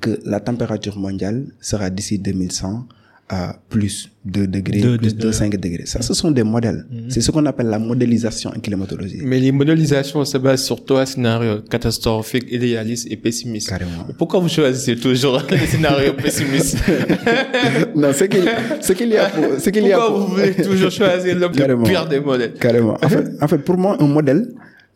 que la température mondiale sera d'ici 2100 à plus 2 degrés, Deux plus degrés. 2, 5 degrés. Ça, ce sont des modèles. C'est ce qu'on appelle la modélisation en climatologie. Mais les modélisations se basent sur trois scénarios catastrophiques, idéalistes et pessimistes. Carrément. Pourquoi vous choisissez toujours les scénarios pessimistes non, ce qu'il y a pour, ce qu'il y a Pourquoi pour- vous voulez toujours choisir le Carrément. pire des modèles Carrément. En fait, en fait, pour moi, un modèle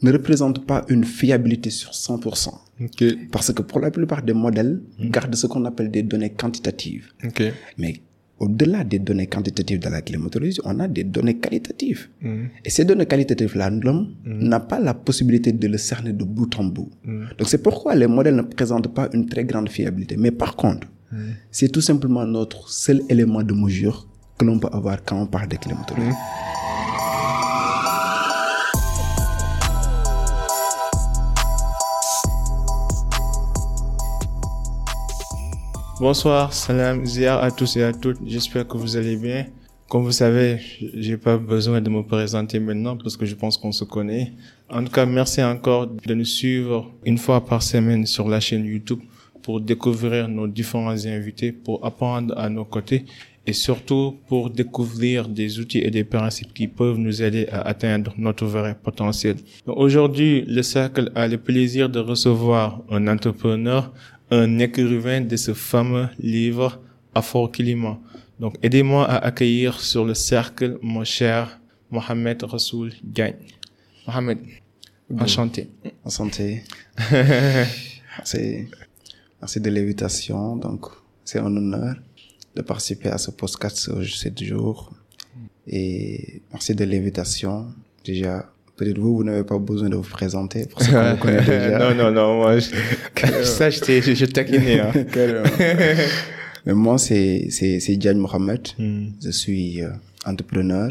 ne représente pas une fiabilité sur 100%. Ok, Parce que pour la plupart des modèles, gardent ce qu'on appelle des données quantitatives. ok. Mais au-delà des données quantitatives de la climatologie, on a des données qualitatives. Et ces données qualitatives-là, l'homme n'a pas la possibilité de le cerner de bout en bout. Donc c'est pourquoi les modèles ne présentent pas une très grande fiabilité. Mais par contre, c'est tout simplement notre seul élément de mesure que l'on peut avoir quand on parle de climatologie. Bonsoir, salam, ziar à tous et à toutes. J'espère que vous allez bien. Comme vous savez, j'ai pas besoin de me présenter maintenant parce que je pense qu'on se connaît. En tout cas, merci encore de nous suivre une fois par semaine sur la chaîne YouTube pour découvrir nos différents invités, pour apprendre à nos côtés et surtout pour découvrir des outils et des principes qui peuvent nous aider à atteindre notre vrai potentiel. Aujourd'hui, le cercle a le plaisir de recevoir un entrepreneur, un écrivain de ce fameux livre Afro Climat. Donc, aidez-moi à accueillir sur le cercle mon cher Mohamed Rassoul Gagne. Mohamed, enchanté. En santé. merci. Merci de l'invitation. Donc, c'est un honneur de participer à ce podcast ce- jour. Et merci de l'invitation. Déjà, peut-être vous, vous n'avez pas besoin de vous présenter parce qu'on vous connaît déjà. non, non, non, moi, je, ça, je, t'ai- je, je taquinais, hein. Mais moi, c'est, c'est, c'est Diagne Mohamed. Hmm. Je suis euh, entrepreneur.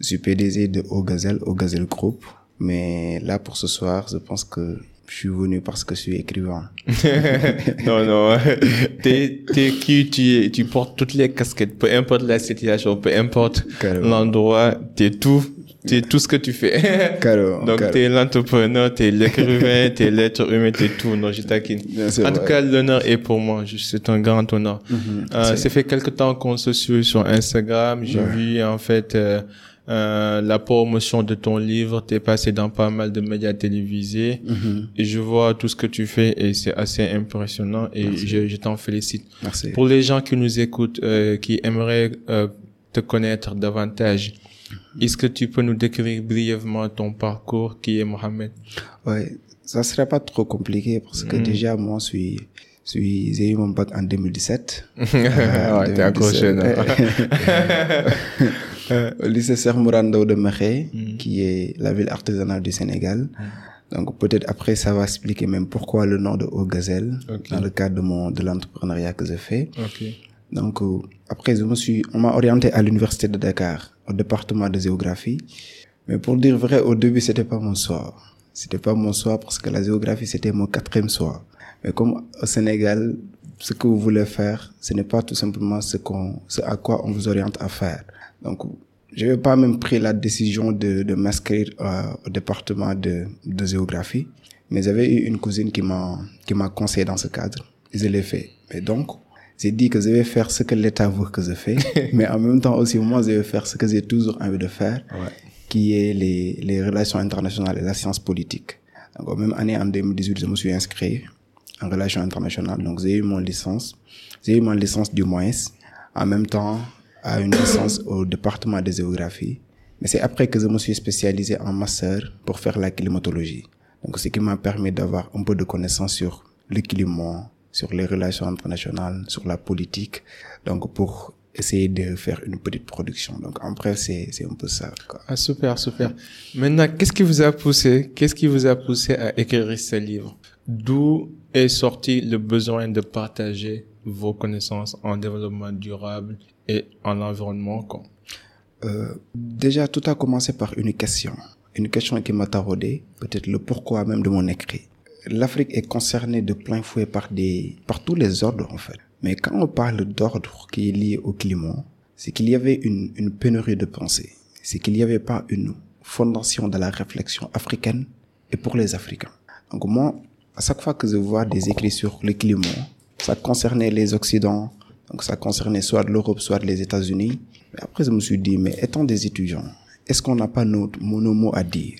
Je suis PDG de Au Gazelle, Au Gazelle Group. Mais là, pour ce soir, je pense que je suis venu parce que je suis écrivain. non, non. T'es, t'es qui, tu, tu portes toutes les casquettes, peu importe la situation, peu importe l'endroit, t'es tout, t'es tout ce que tu fais. Donc, carrément. t'es l'entrepreneur, t'es l'écrivain, t'es l'être humain, t'es tout. Non, je taquine. Bien En tout cas, l'honneur est pour moi. C'est un grand honneur. Euh, c'est- ça fait quelque temps qu'on se suit sur Instagram. J'ai vu, en fait, euh, euh, la promotion de ton livre. T'es passé dans pas mal de médias télévisés. Mhm. Et je vois tout ce que tu fais et c'est assez impressionnant et je, je t'en félicite. Merci. Pour les gens qui nous écoutent, euh, qui aimeraient euh, te connaître davantage, est-ce que tu peux nous décrire brièvement ton parcours qui est Mohamed Ouais, ça serait pas trop compliqué parce que déjà, moi, je suis, je suis, j'ai eu mon bac en 2017. Ouais, t'es encore jeune. hein. Au lycée Serre Mourando de Mekhe, Mm. qui est la ville artisanale du Sénégal. Donc, peut-être après, ça va expliquer même pourquoi le nom de Au Gazelle, dans le cadre de mon, de l'entrepreneuriat que j'ai fait. Ok. Donc, euh, après, je me suis, on m'a orienté à l'université de Dakar, au département de géographie. Mais pour dire vrai, au début, c'était pas mon choix. C'était pas mon choix parce que la géographie, c'était mon quatrième choix. Mais comme au Sénégal, ce que vous voulez faire, ce n'est pas tout simplement ce qu'on, ce à quoi on vous oriente à faire. Donc, je n'avais pas même pris la décision de, de m'inscrire euh, au département de, de géographie. Mais j'avais eu une cousine qui m'a, qui m'a conseillé dans ce cadre. Et je l'ai fait. Mais donc, j'ai dit que je vais faire ce que l'État veut que je fais. mais en même temps aussi, moi, je vais faire ce que j'ai toujours envie de faire. Qui est les, les relations internationales et la science politique. Donc, même année, en 2018, je me suis inscrit en relations internationales. Donc, j'ai eu mon licence. J'ai eu mon licence du moins. En même temps, à une licence au département de géographie. Mais c'est après que je me suis spécialisé en master pour faire la climatologie. Donc, ce qui m'a permis d'avoir un peu de connaissances sur le climat, sur les relations internationales, sur la politique. Donc, pour essayer de faire une petite production. Donc, en bref, c'est, c'est un peu ça, quoi. Ah, super, super. Maintenant, qu'est-ce qui vous a poussé, qu'est-ce qui vous a poussé à écrire ce livre? D'où est sorti le besoin de partager vos connaissances en développement durable et en environnement? quoi? Euh, déjà, tout a commencé par une question. Une question qui m'a taraudé, peut-être le pourquoi même de mon écrit. L'Afrique est concernée de plein fouet par des, par tous les ordres, en fait. Mais quand on parle d'ordre qui est lié au climat, c'est qu'il y avait une, une pénurie de pensée. C'est qu'il n'y avait pas une fondation de la réflexion africaine et pour les Africains. Donc moi, à chaque fois que je vois des écrits sur le climat, Ça concernait les Occidents, donc ça concernait soit l'Europe, soit les États-Unis. Après, je me suis dit, mais étant des étudiants, est-ce qu'on n'a pas notre monomo à dire?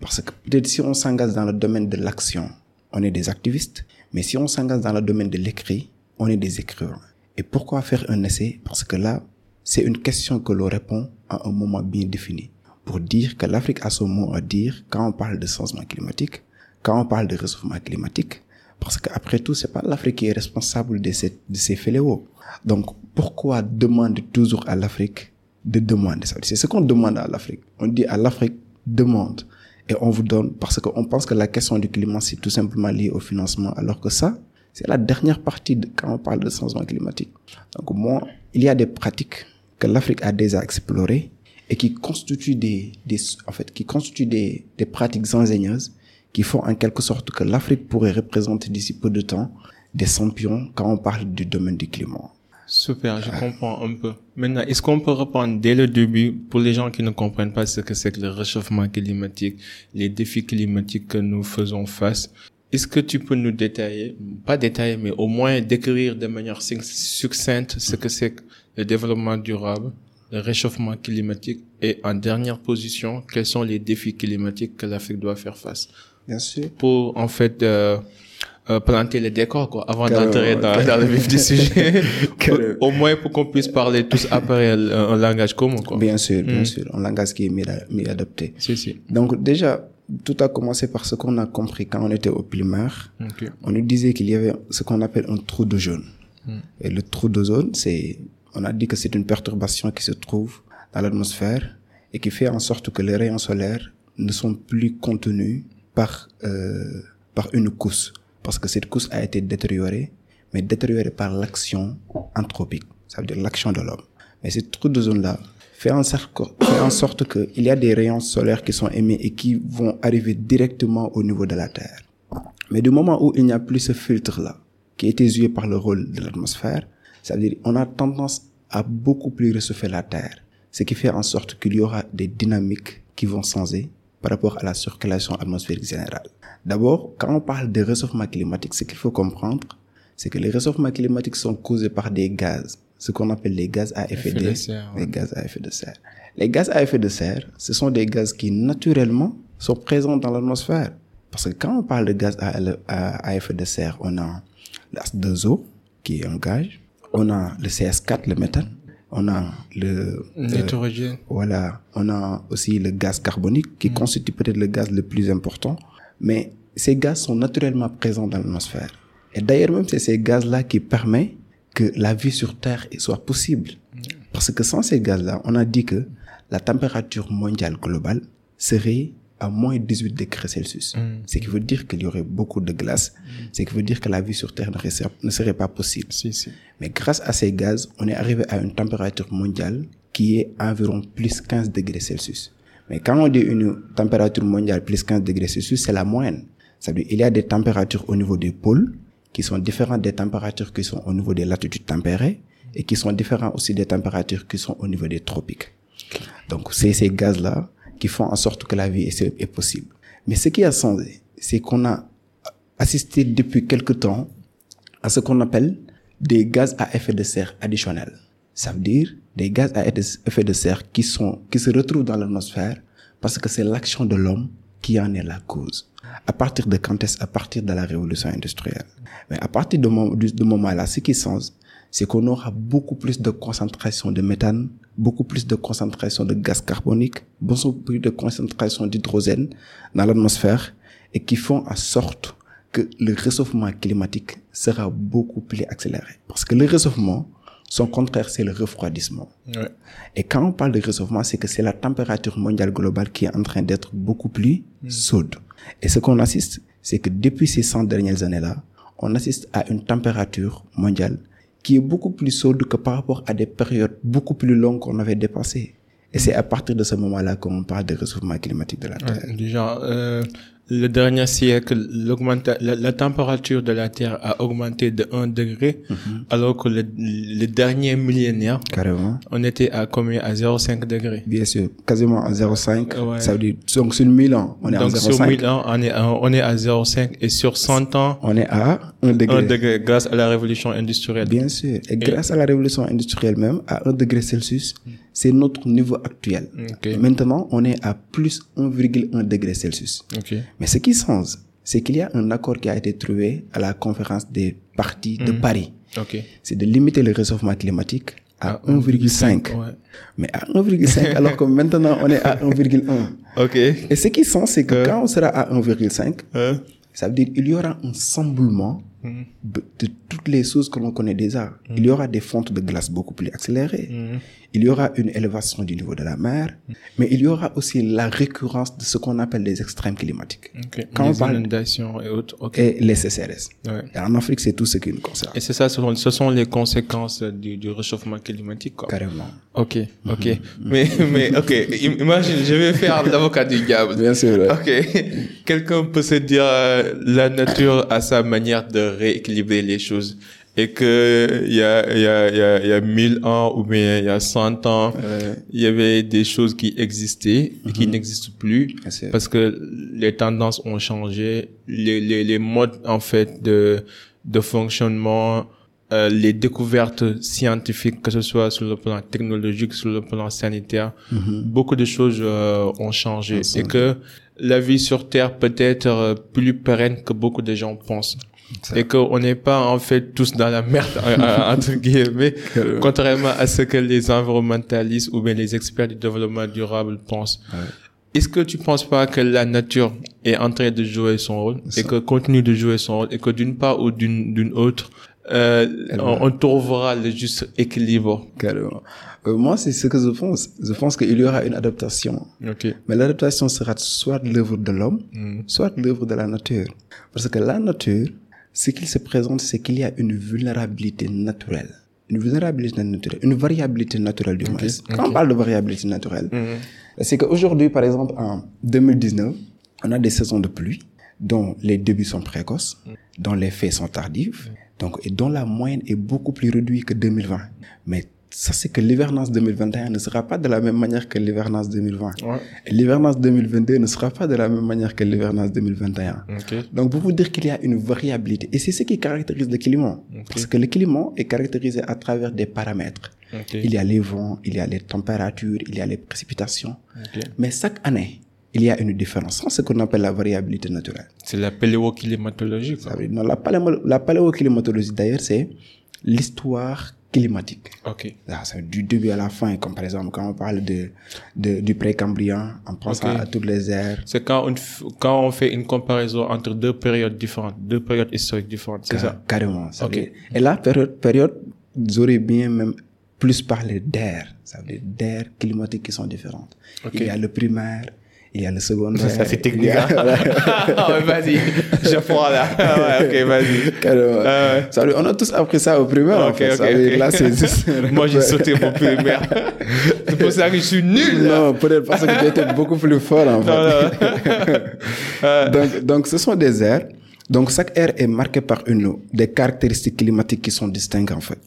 Parce que peut-être si on s'engage dans le domaine de l'action, on est des activistes, mais si on s'engage dans le domaine de l'écrit, on est des écrivains. Et pourquoi faire un essai? Parce que là, c'est une question que l'on répond à un moment bien défini. Pour dire que l'Afrique a son mot à dire quand on parle de changement climatique, quand on parle de réchauffement climatique, parce qu'après tout, c'est pas l'Afrique qui est responsable de, ces, de ces fléaux. Donc, pourquoi demander toujours à l'Afrique de demander ça? C'est ce qu'on demande à l'Afrique. On dit à l'Afrique, demande. Et on vous donne, parce qu'on pense que la question du climat, c'est tout simplement lié au financement, alors que ça, c'est la dernière partie de, quand on parle de changement climatique. Donc, moi, il y a des pratiques que l'Afrique a déjà explorées et qui constituent des, des en fait, qui constituent des, des pratiques ingénieuses qui font en quelque sorte que l'Afrique pourrait représenter d'ici peu de temps des champions quand on parle du domaine du climat. Super, je comprends un peu. Maintenant, est-ce qu'on peut reprendre dès le début pour les gens qui ne comprennent pas ce que c'est que le réchauffement climatique, les défis climatiques que nous faisons face? Est-ce que tu peux nous détailler, pas détailler, mais au moins décrire de manière succincte ce que c'est que le développement durable, le réchauffement climatique et en dernière position, quels sont les défis climatiques que l'Afrique doit faire face? Bien sûr. Pour en fait euh, euh, planter les décors quoi, avant d'entrer dans, dans, le vif du sujet. au moins pour qu'on puisse parler tous après un, un langage commun quoi. Bien sûr, bien sûr, un langage qui est mieux, mieux adopté. Si, si. Donc déjà, tout a commencé par ce qu'on a compris quand on était au primaire. Okay. On nous disait qu'il y avait ce qu'on appelle un trou d'ozone. Mm. Et le trou d'ozone, c'est, on a dit que c'est une perturbation qui se trouve dans l'atmosphère et qui fait en sorte que les rayons solaires ne sont plus contenus par euh, par une couche parce que cette couche a été détériorée mais détériorée par l'action anthropique ça veut dire l'action de l'homme mais ce trou de zone là fait en sorte que, fait en sorte que il y a des rayons solaires qui sont émis et qui vont arriver directement au niveau de la terre mais du moment où il n'y a plus ce filtre là qui été joué par le rôle de l'atmosphère ça veut dire on a tendance à beaucoup plus réchauffer la terre ce qui fait en sorte qu'il y aura des dynamiques qui vont changer par rapport à la circulation atmosphérique générale. D'abord, quand on parle de réchauffement climatique, ce qu'il faut comprendre, c'est que les réchauffements climatiques sont causés par des gaz, ce qu'on appelle les gaz à effet, Effet de, de serre, ouais. les gaz à effet de serre. Les gaz à effet de serre, ce sont des gaz qui naturellement sont présents dans l'atmosphère. Parce que quand on parle de gaz à, à, à effet de serre, on a l'H2O, qui est un gaz, on a le CS4, le méthane, on a le Nitrogène. euh, voilà, on a aussi le gaz carbonique qui constitue peut-être le gaz le plus important, mais ces gaz sont naturellement présents dans l'atmosphère. Et d'ailleurs même c'est ces gaz-là qui permettent que la vie sur Terre soit possible. Parce que sans ces gaz-là, on a dit que la température mondiale globale serait à moins 18 degrés Celsius. Mm. Ce qui veut dire qu'il y aurait beaucoup de glace. Ce qui veut dire que la vie sur Terre ne serait, ne serait pas possible. Si, si. Mais grâce à ces gaz, on est arrivé à une température mondiale qui est environ plus 15 degrés Celsius. Mais quand on dit une température mondiale plus 15 degrés Celsius, c'est la moyenne. Ça veut dire il y a des températures au niveau des pôles qui sont différentes des températures qui sont au niveau des latitudes tempérées et qui sont différentes aussi des températures qui sont au niveau des tropiques. Donc c'est ces gaz-là qui font en sorte que la vie est possible. Mais ce qui a changé, c'est qu'on a assisté depuis quelque temps à ce qu'on appelle des gaz à effet de serre additionnels. Ça veut dire des gaz à effet de serre qui sont, qui se retrouvent dans l'atmosphère parce que c'est l'action de l'homme qui en est la cause. À partir de quand est-ce? À partir de la révolution industrielle. Mais à partir de, de moment-là, ce qui change, c'est qu'on aura beaucoup plus de concentration de méthane, beaucoup plus de concentration de gaz carbonique, beaucoup plus de concentration d'hydrogène dans l'atmosphère et qui font en sorte que le réchauffement climatique sera beaucoup plus accéléré. Parce que le réchauffement, son contraire, c'est le refroidissement. Ouais. Et quand on parle de réchauffement, c'est que c'est la température mondiale globale qui est en train d'être beaucoup plus chaude. Et ce qu'on assiste, c'est que depuis ces 100 dernières années-là, on assiste à une température mondiale qui est beaucoup plus chaude que par rapport à des périodes beaucoup plus longues qu'on avait dépassées. Et c'est à partir de ce moment-là qu'on parle de réchauffement climatique de la Terre. Ouais, genre, euh, le dernier siècle, la, la température de la Terre a augmenté de 1 degré, alors que le, le dernier millénaire, Carrément. on était à combien? À 0,5 degrés. Bien sûr, quasiment à 0,5. Ouais. Ça veut dire, donc sur 1000 ans, on est Donc à sur 0,5. 1000 ans, on est à, on est à 0,5 et sur 100 ans, On est à 1 degré. 1 degré grâce à la révolution industrielle. Bien sûr. Et grâce à la révolution industrielle même, à 1 degré Celsius, c'est notre niveau actuel. Ok. Maintenant, on est à plus 1,1 degré Celsius. Ok. Mais ce qui change, c'est qu'il y a un accord qui a été trouvé à la conférence des partis de Paris. Ok. C'est de limiter le réchauffement climatique à 1,5. Ouais. Mais à 1,5, alors que maintenant on est à 1,1. Ok. Et ce qui change, c'est que quand on sera à 1,5, Hein? ça veut dire qu'il y aura un semblement de de toutes les choses que l'on connaît déjà. Il y aura des fontes de glace beaucoup plus accélérées. Il y aura une élévation du niveau de la mer. Mais il y aura aussi la récurrence de ce qu'on appelle les extrêmes climatiques. Quand on Les parle- inondations et autres. Et les CCRS. Ouais. Et en Afrique, c'est tout ce qui nous concerne. Et c'est ça, ce sont, ce sont les conséquences du, du réchauffement climatique, quoi. Carrément. Ok, ok. Mais, mais, ok. im- Imagine, je vais faire l'avocat du diable. Bien sûr. ouais. Ok. Quelqu'un peut se dire, euh, la nature a sa manière de rééquilibrer les choses. Et que, il y a, il y a, il y a, il y a 1000 ans ou bien il y a 100 ans, il y avait des choses qui existaient et qui n'existent plus. Sûr. Parce que les tendances ont changé, les, les, les modes en fait de, de fonctionnement, euh, les découvertes scientifiques, que ce soit sur le plan technologique, sur le plan sanitaire, beaucoup de choses euh, ont changé et que la vie sur Terre peut être euh, plus pérenne que beaucoup de gens pensent. Et qu'on n'est pas en fait tous dans la merde euh, euh, entre guillemets, contrairement à ce que les environnementalistes ou bien les experts du développement durable pensent. Est-ce que tu penses pas que la nature est en train de jouer son rôle et que continue de jouer son rôle et que d'une part ou d'une d'une autre, euh, on, on trouvera le juste équilibre? Carrément. Euh, moi, c'est ce que je pense. Je pense qu'il y aura une adaptation. Ok. Mais l'adaptation sera soit l'œuvre de l'homme, soit l'œuvre de la nature. Parce que la nature, ce qu'il se présente, c'est qu'il y a une vulnérabilité naturelle. Une vulnérabilité naturelle, une variabilité naturelle du moins. Quand on parle de variabilité naturelle, c'est qu'aujourd'hui, par exemple, en 2019, on a des saisons de pluie dont les débuts sont précoces, dont les faits sont tardifs, donc, et dont la moyenne est beaucoup plus réduite que 2020. Mais ça, c'est que l'hivernance 2021 ne sera pas de la même manière que l'hivernance 2020. Ouais. Et l'hivernance 2022 ne sera pas de la même manière que l'hivernance 2021. Ok. Donc, pour vous dire qu'il y a une variabilité. Et c'est ce qui caractérise le climat. Parce que le climat est caractérisé à travers des paramètres. Il y a les vents, il y a les températures, il y a les précipitations. Mais chaque année, il y a une différence. C'est ce qu'on appelle la variabilité naturelle. C'est la paléoclimatologie. Quoi. Ça veut dire- non, la, palémo- la paléoclimatologie, d'ailleurs, c'est l'histoire climatique. Ok. Du début à la fin, comme par exemple quand on parle de, de du précambrien, on pense à, à toutes les ères. C'est quand on, quand on fait une comparaison entre deux périodes différentes, deux périodes historiques différentes, c'est ça? Carrément. ça Ok. veut dire- Et là, période, période, j'aurais bien même plus parlé d'ères. Ça veut dire d'ères climatiques qui sont différentes. Ok. Il y a le primaire, il y a le secondaire. Ça, c'est technique, a- hein? ouais, vas-y. Je prends là. Ah ouais, ok, vas-y. Ah dire, on a tous appris ça au primaire. en Ok, fait. ok. Là, c'est juste- Moi, j'ai sauté mon primaire. c'est pour ça que je suis nul, là. Non, peut-être parce que tu étais beaucoup plus fort en fait. Non, non. donc, donc, ce sont des aires. Donc, chaque aire est marquée par une, des caractéristiques climatiques qui sont distinctes en fait.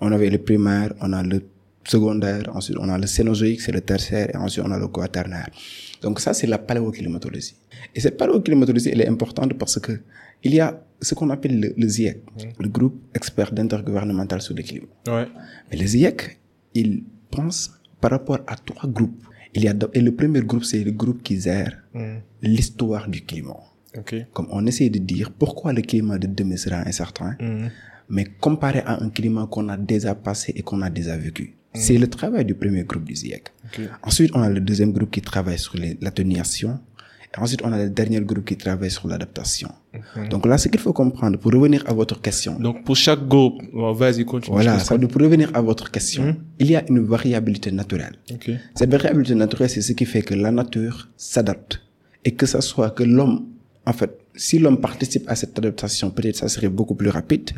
On avait le primaire, on a le secondaire, ensuite on a le cénozoïque, c'est le tertiaire, et ensuite on a le quaternaire. Donc ça, c'est la paléoclimatologie. Et cette paléoclimatologie, elle est importante parce que il y a ce qu'on appelle le, le GIEC, le groupe expert d'intergouvernemental sur le climat. Ouais. Mais le GIEC, il pense par rapport à trois groupes. Il y a, et le premier groupe, c'est le groupe qui gère l'histoire du climat. Ok. Comme on essaie de dire pourquoi le climat de demain sera incertain, mais comparé à un climat qu'on a déjà passé et qu'on a déjà vécu. C'est le travail du premier groupe du GIEC. Ok. Ensuite, on a le deuxième groupe qui travaille sur l'atténuation. Ensuite, on a le dernier groupe qui travaille sur l'adaptation. Donc là, ce qu'il faut comprendre, pour revenir à votre question, Donc, pour chaque groupe, vas-y, continue. voilà, ça pour revenir à votre question, il y a une variabilité naturelle. Cette variabilité naturelle, c'est ce qui fait que la nature s'adapte. Et que ça soit que l'homme, en fait, si l'homme participe à cette adaptation, peut-être ça serait beaucoup plus rapide.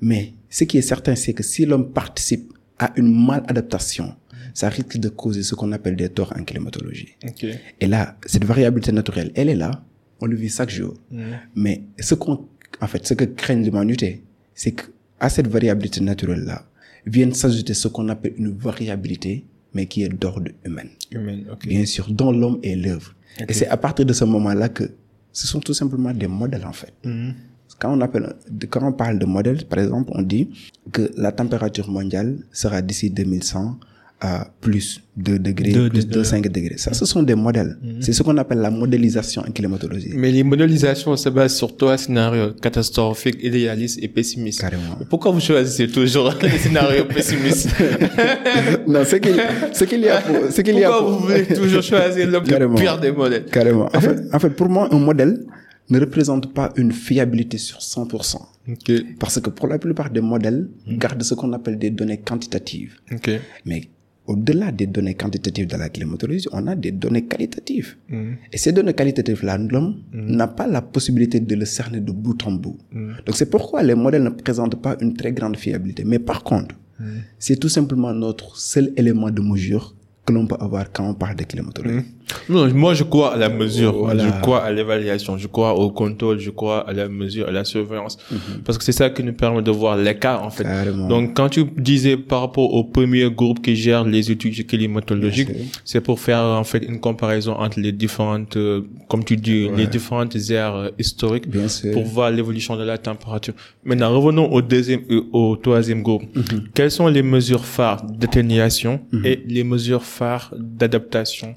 Mais ce qui est certain, c'est que si l'homme participe à une maladaptation, ça risque de causer ce qu'on appelle des torts en climatologie. Ok. Et là, cette variabilité naturelle, elle est là, on le vit chaque jour. Mhm. Mais ce qu'on, en fait, ce que craint l'humanité, c'est que à cette variabilité naturelle-là, viennent s'ajouter ce qu'on appelle une variabilité, mais qui est d'ordre humain. Humaine, ok. Bien sûr, dont l'homme est l'œuvre. Et c'est à partir de ce moment-là que ce sont tout simplement des modèles, en fait. Mhm. Quand on appelle, de- quand on parle de modèle, par exemple, on dit que la température mondiale sera d'ici 2100 à plus 2 degrés, Deux plus. 2, 5 degrés. Ça, ce sont des modèles. C'est ce qu'on appelle la modélisation en climatologie. Mais les modélisations se basent sur trois scénarios catastrophiques, idéalistes et pessimistes. Carrément. Pourquoi vous choisissez toujours les scénarios pessimistes? Non, ce qu'il, y a pour, ce qu'il y a Pourquoi pour- vous voulez toujours choisir le pire des modèles? Carrément. En fait, en fait, pour moi, un modèle ne représente pas une fiabilité sur 100%. Ok, Parce que pour la plupart des modèles, Hmm. gardent ce qu'on appelle des données quantitatives. ok. Mais au-delà des données quantitatives de la climatologie, on a des données qualitatives. Mhm. Et ces données qualitatives-là, l'homme n'a pas la possibilité de le cerner de bout en bout. Donc c'est pourquoi les modèles ne présentent pas une très grande fiabilité. Mais par contre, c'est tout simplement notre seul élément de mesure que l'on peut avoir quand on parle de climatologie. Non, moi je crois à la mesure, Voilà. je crois à l'évaluation, je crois au contrôle, je crois à la mesure, à la surveillance, parce que c'est ça qui nous permet de voir l'écart en fait. Carrément. Donc quand tu disais par rapport au premier groupe qui gère les études climatologiques, c'est pour faire en fait une comparaison entre les différentes, euh, comme tu dis, les différentes aires euh, historiques Bien sûr. pour voir l'évolution de la température. Maintenant revenons au deuxième, euh, au troisième groupe. Mhm. Quelles sont les mesures phares d'atténuation et les mesures phares d'adaptation?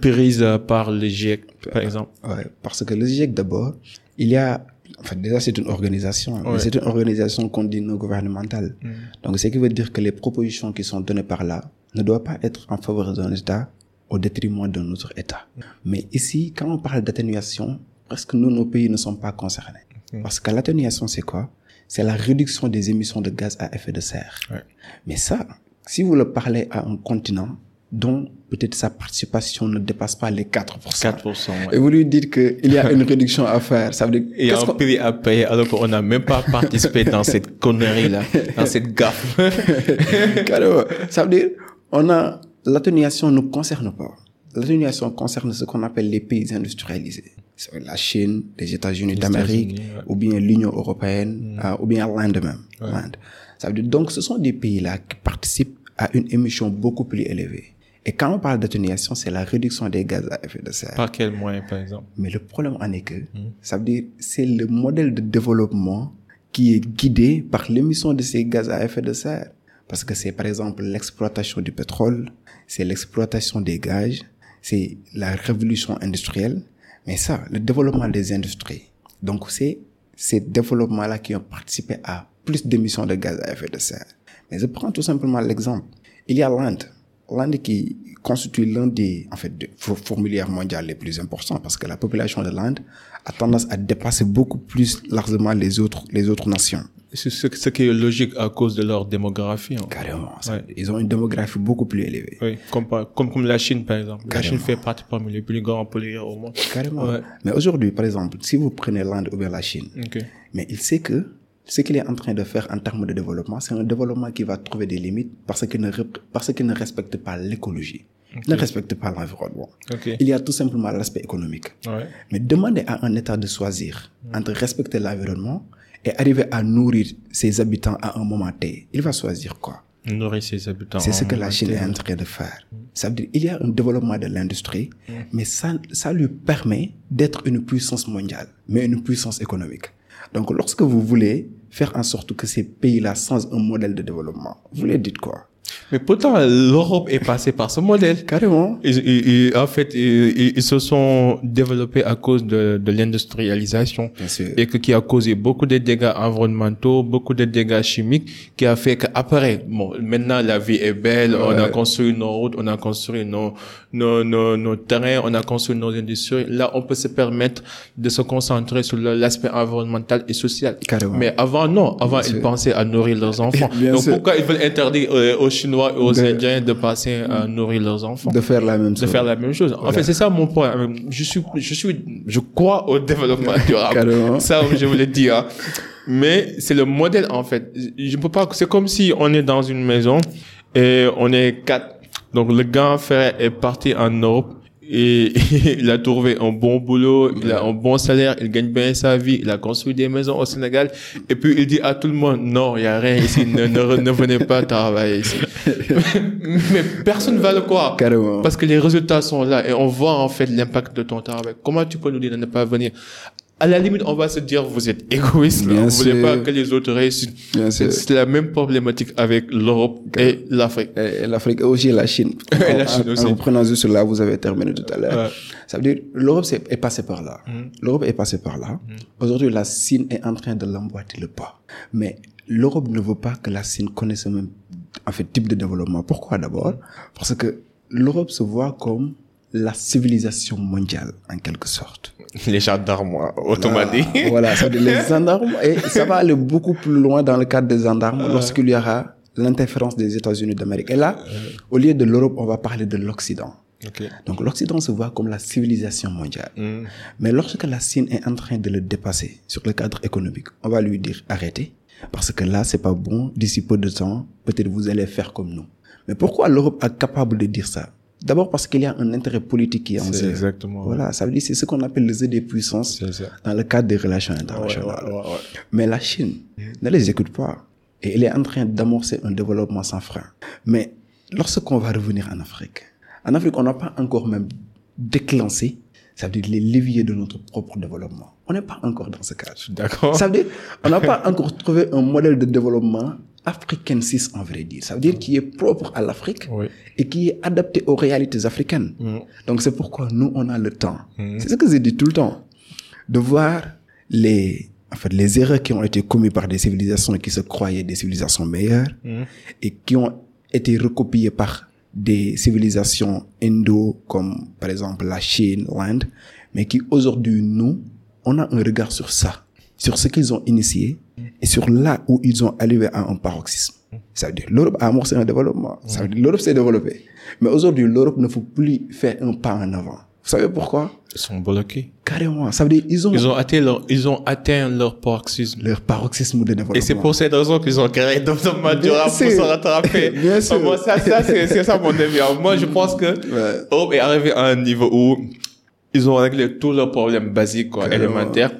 Pr- prises euh, par le GIEC, par exemple Ouais, parce que le GIEC d'abord, il y a, enfin déjà c'est une organisation, Ouais. c'est une organisation qu'on dit non gouvernementale. Donc ce qui veut dire que les propositions qui sont données par là ne doivent pas être en faveur d'un État au détriment d'un autre État. Mais ici, quand on parle d'atténuation, presque nous, nos pays ne sont pas concernés. Parce que l'atténuation, c'est quoi? C'est la réduction des émissions de gaz à effet de serre. Ouais. Mais ça, si vous le parlez à un continent dont peut-être sa participation ne dépasse pas les 4%, 4%. et Ouais. vous lui dites qu'il y a une réduction à faire, ça veut dire Et un prix à payer alors qu'on n'a même pas participé dans cette connerie-là, dans cette gaffe. Ça veut dire, on a, l'atténuation ne concerne pas. L'atténuation concerne ce qu'on appelle les pays industrialisés. La Chine, les États-Unis d'Amérique, ouais. ou bien l'Union européenne, euh, ou bien l'Inde même. L'Inde. Ça veut dire, donc, ce sont des pays-là qui participent à une émission beaucoup plus élevée. Et quand on parle d'atténuation, c'est la réduction des gaz à effet de serre. Par quel moyen, par exemple? Mais le problème en est que, ça veut dire, c'est le modèle de développement qui est guidé par l'émission de ces gaz à effet de serre. Parce que c'est par exemple l'exploitation du pétrole, c'est l'exploitation des gages, c'est la révolution industrielle. Mais ça, le développement des industries. Donc c'est ces développements-là qui ont participé à plus d'émissions de gaz à effet de serre. Mais je prends tout simplement l'exemple. Il y a l'Inde. L'Inde qui constitue l'un des, en fait, des fourmilières mondiales les plus importants parce que la population de l'Inde a tendance à dépasser beaucoup plus largement les autres, les autres nations. C'est ce, qui est logique à cause de leur démographie. hein. Carrément. ça. Ouais. Ils ont une démographie beaucoup plus élevée. Oui, comme, comme, comme la Chine, par exemple. La. Chine fait partie parmi les plus grands pollueurs au monde. Carrément. Ouais. Mais aujourd'hui, par exemple, si vous prenez l'Inde ou bien la Chine, Ok. mais il sait que ce qu'il est en train de faire en termes de développement, c'est un développement qui va trouver des limites parce qu'il ne, parce qu'il ne respecte pas l'écologie, Il ne respecte pas l'environnement. Il y a tout simplement l'aspect économique. Ouais. Mais demander à un État de choisir entre respecter l'environnement et arriver à nourrir ses habitants à un moment T, il va choisir quoi? Nourrir ses habitants. C'est ce que la Chine est en train de faire. Ça veut dire il y a un développement de l'industrie, mais ça, ça lui permet d'être une puissance mondiale, mais une puissance économique. Donc, lorsque vous voulez faire en sorte que ces pays-là changent un modèle de développement, vous les dites quoi? Mais pourtant, l'Europe est passée par ce modèle. Carrément. En fait, ils, se sont développés à cause de, de l'industrialisation. Et que, qui a causé beaucoup de dégâts environnementaux, beaucoup de dégâts chimiques, qui a fait qu'après, bon, maintenant la vie est belle, on a construit nos routes, on a construit nos, nos, nos, nos terrains, on a construit nos industries. Là, on peut se permettre de se concentrer sur l'aspect environnemental et social. Carrément. Mais avant, non. Avant, ils sûr. pensaient à nourrir leurs enfants. Bien Donc, sûr. pourquoi ils veulent interdire euh, aux Chinois et aux De- Indiens de passer à nourrir leurs enfants? De faire la même de chose. faire la même chose. En fait, c'est ça mon point. Je suis, je suis, je crois au développement durable. Ça, je le dis. Hein. Mais c'est le modèle en fait. Je peux pas. C'est comme si on est dans une maison et on est quatre. Donc le grand frère est parti en Europe et il a trouvé un bon boulot, il a un bon salaire, il gagne bien sa vie, il a construit des maisons au Sénégal et puis il dit à tout le monde non, il y a rien ici, ne, ne, ne venez pas travailler ici. Mais personne va le croire Carrément. parce que les résultats sont là et on voit en fait l'impact de ton travail. Comment tu peux nous dire de ne pas venir à la limite, on va se dire, vous êtes égoïste, Bien vous voulez pas que les autres réussissent. C'est la même problématique avec l'Europe et l'Afrique. Et l'Afrique et aussi la Chine. Et la En- Chine en- aussi. En reprenant juste là, vous avez terminé tout à l'heure. Ouais. Ça veut dire, l'Europe c'est- est passée par là. L'Europe est passée par là. Aujourd'hui, la Chine est en train de l'emboîter le pas. Mais l'Europe ne veut pas que la Chine connaisse ce même en fait, type de développement. Pourquoi d'abord? Parce que l'Europe se voit comme la civilisation mondiale, en quelque sorte. Les gendarmes. Ah, voilà, les gendarmes, et ça va aller beaucoup plus loin dans le cadre des gendarmes lorsqu'il y aura l'interférence des États-Unis d'Amérique. Et là, au lieu de l'Europe, on va parler de l'Occident. Donc l'Occident se voit comme la civilisation mondiale. Mm. Mais lorsque la Chine est en train de le dépasser sur le cadre économique, on va lui dire arrêtez, parce que là, c'est pas bon, d'ici peu de temps, peut-être vous allez faire comme nous. Mais pourquoi l'Europe est capable de dire ça? D'abord parce qu'il y a un intérêt politique qui est en C'est jeu. exactement. Voilà, ça veut dire c'est ce qu'on appelle le jeu des puissances dans le cadre des relations internationales. ouais, ouais, ouais. Mais la Chine ne les écoute pas. Et elle est en train d'amorcer un développement sans frein. Mais lorsqu'on va revenir en Afrique, en Afrique, on n'a pas encore même déclenché, ça veut dire les leviers de notre propre développement. On n'est pas encore dans ce cadre. D'accord. Ça veut dire, on n'a pas encore trouvé un modèle de développement africain 6 en vrai dire. Ça veut dire qui est propre à l'Afrique Oui. et qui est adapté aux réalités africaines. Mm. Donc c'est pourquoi nous, on a le temps. C'est ce que je dis tout le temps. De voir les, en fait, les erreurs qui ont été commises par des civilisations qui se croyaient des civilisations meilleures et qui ont été recopiées par des civilisations indo comme par exemple la Chine, l'Inde, mais qui aujourd'hui, nous, on a un regard sur ça, sur ce qu'ils ont initié et sur là où ils ont arrivé à un paroxysme. Ça veut dire l'Europe a amorcé un développement. Ça veut dire l'Europe s'est développée. Mais aujourd'hui, l'Europe ne faut plus faire un pas en avant. Vous savez pourquoi? Ils sont bloqués. Carrément. Ça veut dire ils ont, Ils ont atteint leur, ils ont atteint leur paroxysme. leur paroxysme de développement. Et c'est pour cette raison qu'ils ont créé développement durable pour se rattraper. Bien sûr. Moi, ça, ça, c'est, c'est ça mon avis. Alors, moi, je pense que Ouais. Europe est arrivé à un niveau où ils ont réglé tous leurs problèmes basiques, quoi, élémentaires.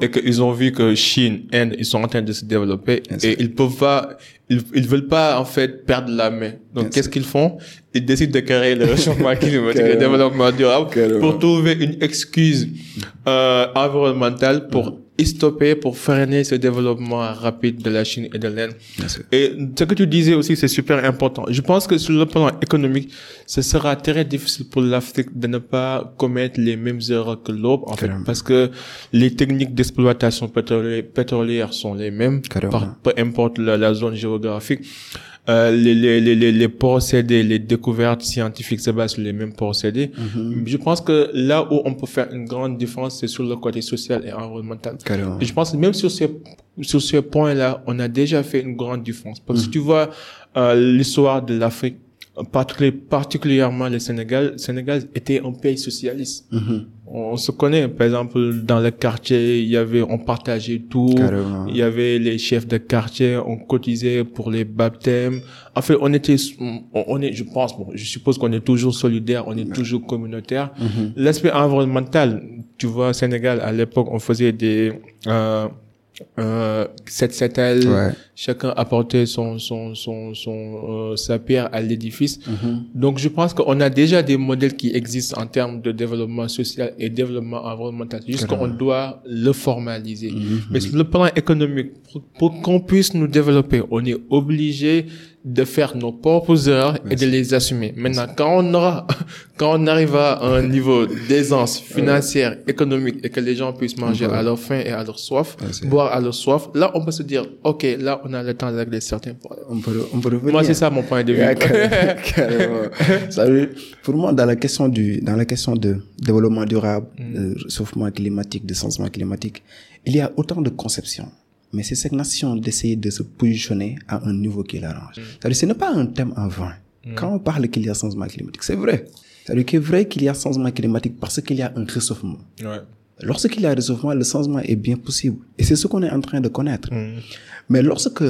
Et qu'ils ont vu que Chine, Inde, ils sont en train de se développer. Et ils peuvent pas, ils, ils veulent pas, en fait, perdre la main. Donc, qu'est-ce qu'ils font? Ils décident de créer le réchauffement climatique et le développement durable pour trouver une excuse, euh, environnementale pour stopper, pour freiner ce développement rapide de la Chine et de l'Inde. Et ce que tu disais aussi, c'est super important. Je pense que sur le plan économique, ce sera très difficile pour l'Afrique de ne pas commettre les mêmes erreurs que l'Europe, en fait, parce que les techniques d'exploitation pétrolière, pétrolière sont les mêmes, par- peu importe la, la zone géographique. Euh, les, les, les, les, les procédés, les découvertes scientifiques se basent sur les mêmes procédés. Mhm. Je pense que là où on peut faire une grande différence, c'est sur le côté social et environnemental. Carrément. Et je pense que même sur ces, sur ce point-là, on a déjà fait une grande différence. Parce que tu vois, euh, l'histoire de l'Afrique, particulièrement le Sénégal, le Sénégal était un pays socialiste. Mhm. On se connaît, par exemple, dans le quartier, il y avait, on partageait tout. Carrément. Il y avait les chefs de quartier, on cotisait pour les baptêmes. En fait, on était, on, est, je pense, bon, je suppose qu'on est toujours solidaire, on est toujours communautaire. Mhm. L'aspect environnemental, tu vois, Sénégal, à l'époque, on faisait des, euh, euh, set settle, Ouais. chacun apportait son, son, son, son, euh, sa pierre à l'édifice. Mhm. Donc, je pense qu'on a déjà des modèles qui existent en termes de développement social et développement environnemental. Juste qu'on doit le formaliser. Mais sur le plan économique, pour, pour qu'on puisse nous développer, on est obligé de faire nos propres erreurs et de les assumer. Maintenant, quand on aura, quand on arrive à un niveau d'aisance financière, économique et que les gens puissent manger à leur faim et à leur soif, boire à leur soif, là, on peut se dire, OK, là, on a le temps de régler certains problèmes. On peut, on peut revenir. Moi, c'est ça mon point de vue. Ouais, carrément, carrément. Ça veut- pour moi, dans la question du, dans la question de développement durable, de réchauffement climatique, de changement climatique, il y a autant de conceptions. Mais c'est cette nation d'essayer de se positionner à un niveau qui l'arrange. C'est-à-dire, ce n'est pas un thème en vain. Quand on parle qu'il y a changement climatique, c'est vrai. C'est-à-dire qu'il est vrai qu'il y a changement climatique parce qu'il y a un réchauffement. Ouais. Lorsqu'il y a un réchauffement, le changement est bien possible. Et c'est ce qu'on est en train de connaître. Mm. Mais lorsque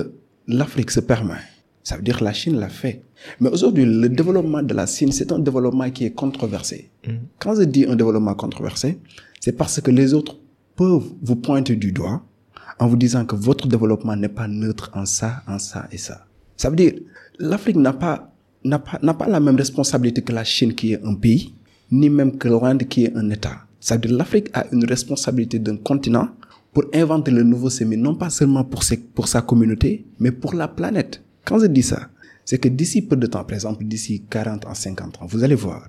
l'Afrique se permet Ça veut dire que la Chine l'a fait. Mais aujourd'hui, le développement de la Chine, c'est un développement qui est controversé. Mm. Quand je dis un développement controversé, c'est parce que les autres peuvent vous pointer du doigt en vous disant que votre développement n'est pas neutre en ça, en ça et ça. Ça veut dire, l'Afrique n'a pas, n'a pas, n'a pas la même responsabilité que la Chine qui est un pays, ni même que l'Inde qui est un État. Ça veut dire, l'Afrique a une responsabilité d'un continent pour inventer le nouveau sémi, non pas seulement pour, ses, pour sa communauté, mais pour la planète. Quand je dis ça, c'est que d'ici peu de temps, par exemple d'ici 40 à 50 ans, vous allez voir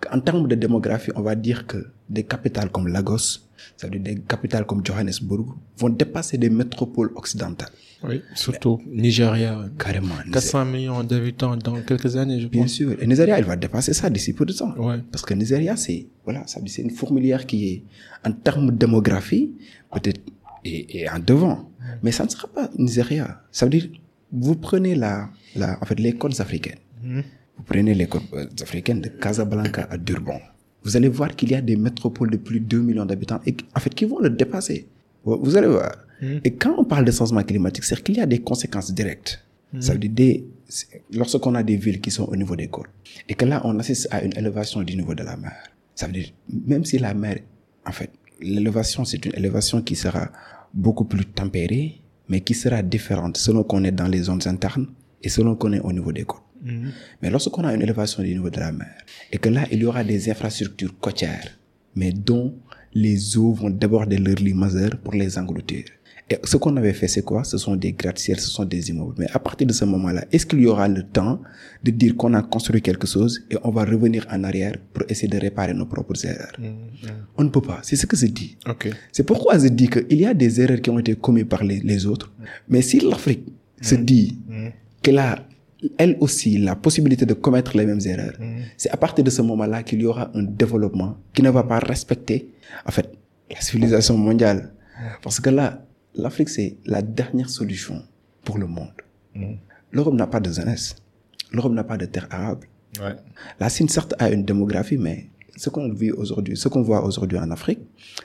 qu'en termes de démographie, on va dire que des capitales comme Lagos, ça veut dire des capitales comme Johannesburg, vont dépasser des métropoles occidentales. Oui, surtout Nigeria. Carrément. 400 millions d'habitants dans quelques années, je pense. Bien sûr. Et Nigeria, il va dépasser ça d'ici peu de temps. Ouais. Parce que Nigeria, c'est, voilà, ça c'est une fourmilière qui est, en termes de démographie, peut-être, et, et en devant. Mais ça ne sera pas Nigeria. Ça veut dire, vous prenez la, la, en fait, les côtes africaines. Vous prenez les côtes euh, africaines de Casablanca à Durban. Vous allez voir qu'il y a des métropoles de plus de 2 millions d'habitants et en fait qui vont le dépasser. Vous allez voir. Et quand on parle de changement climatique, c'est qu'il y a des conséquences directes. Ça veut dire des, lorsqu'on a des villes qui sont au niveau des côtes et que là on assiste à une élévation du niveau de la mer. Ça veut dire même si la mer, en fait, l'élévation c'est une élévation qui sera beaucoup plus tempérée, mais qui sera différente selon qu'on est dans les zones internes et selon qu'on est au niveau des côtes. Mais lorsqu'on a une élévation du niveau de la mer et que là, il y aura des infrastructures côtières, mais dont les eaux vont déborder leur lit majeur pour les engloutir. Et ce qu'on avait fait, c'est quoi? Ce sont des gratte-ciels, ce sont des immeubles. Mais à partir de ce moment-là, est-ce qu'il y aura le temps de dire qu'on a construit quelque chose et on va revenir en arrière pour essayer de réparer nos propres erreurs? On ne peut pas. C'est ce que je dis. Ok. C'est pourquoi je dis qu'il y a des erreurs qui ont été commises par les, les autres. Mais si l'Afrique se dit qu'elle a elle aussi la possibilité de commettre les mêmes erreurs, c'est à partir de ce moment-là qu'il y aura un développement qui ne va pas respecter, en fait, la civilisation mondiale. Parce que là, l'Afrique, c'est la dernière solution pour le monde. L'Europe n'a pas de jeunesse. L'Europe n'a pas de terre arable. Ouais. La Chine, certes, a une démographie, mais ce qu'on vit aujourd'hui, ce qu'on voit aujourd'hui en Afrique,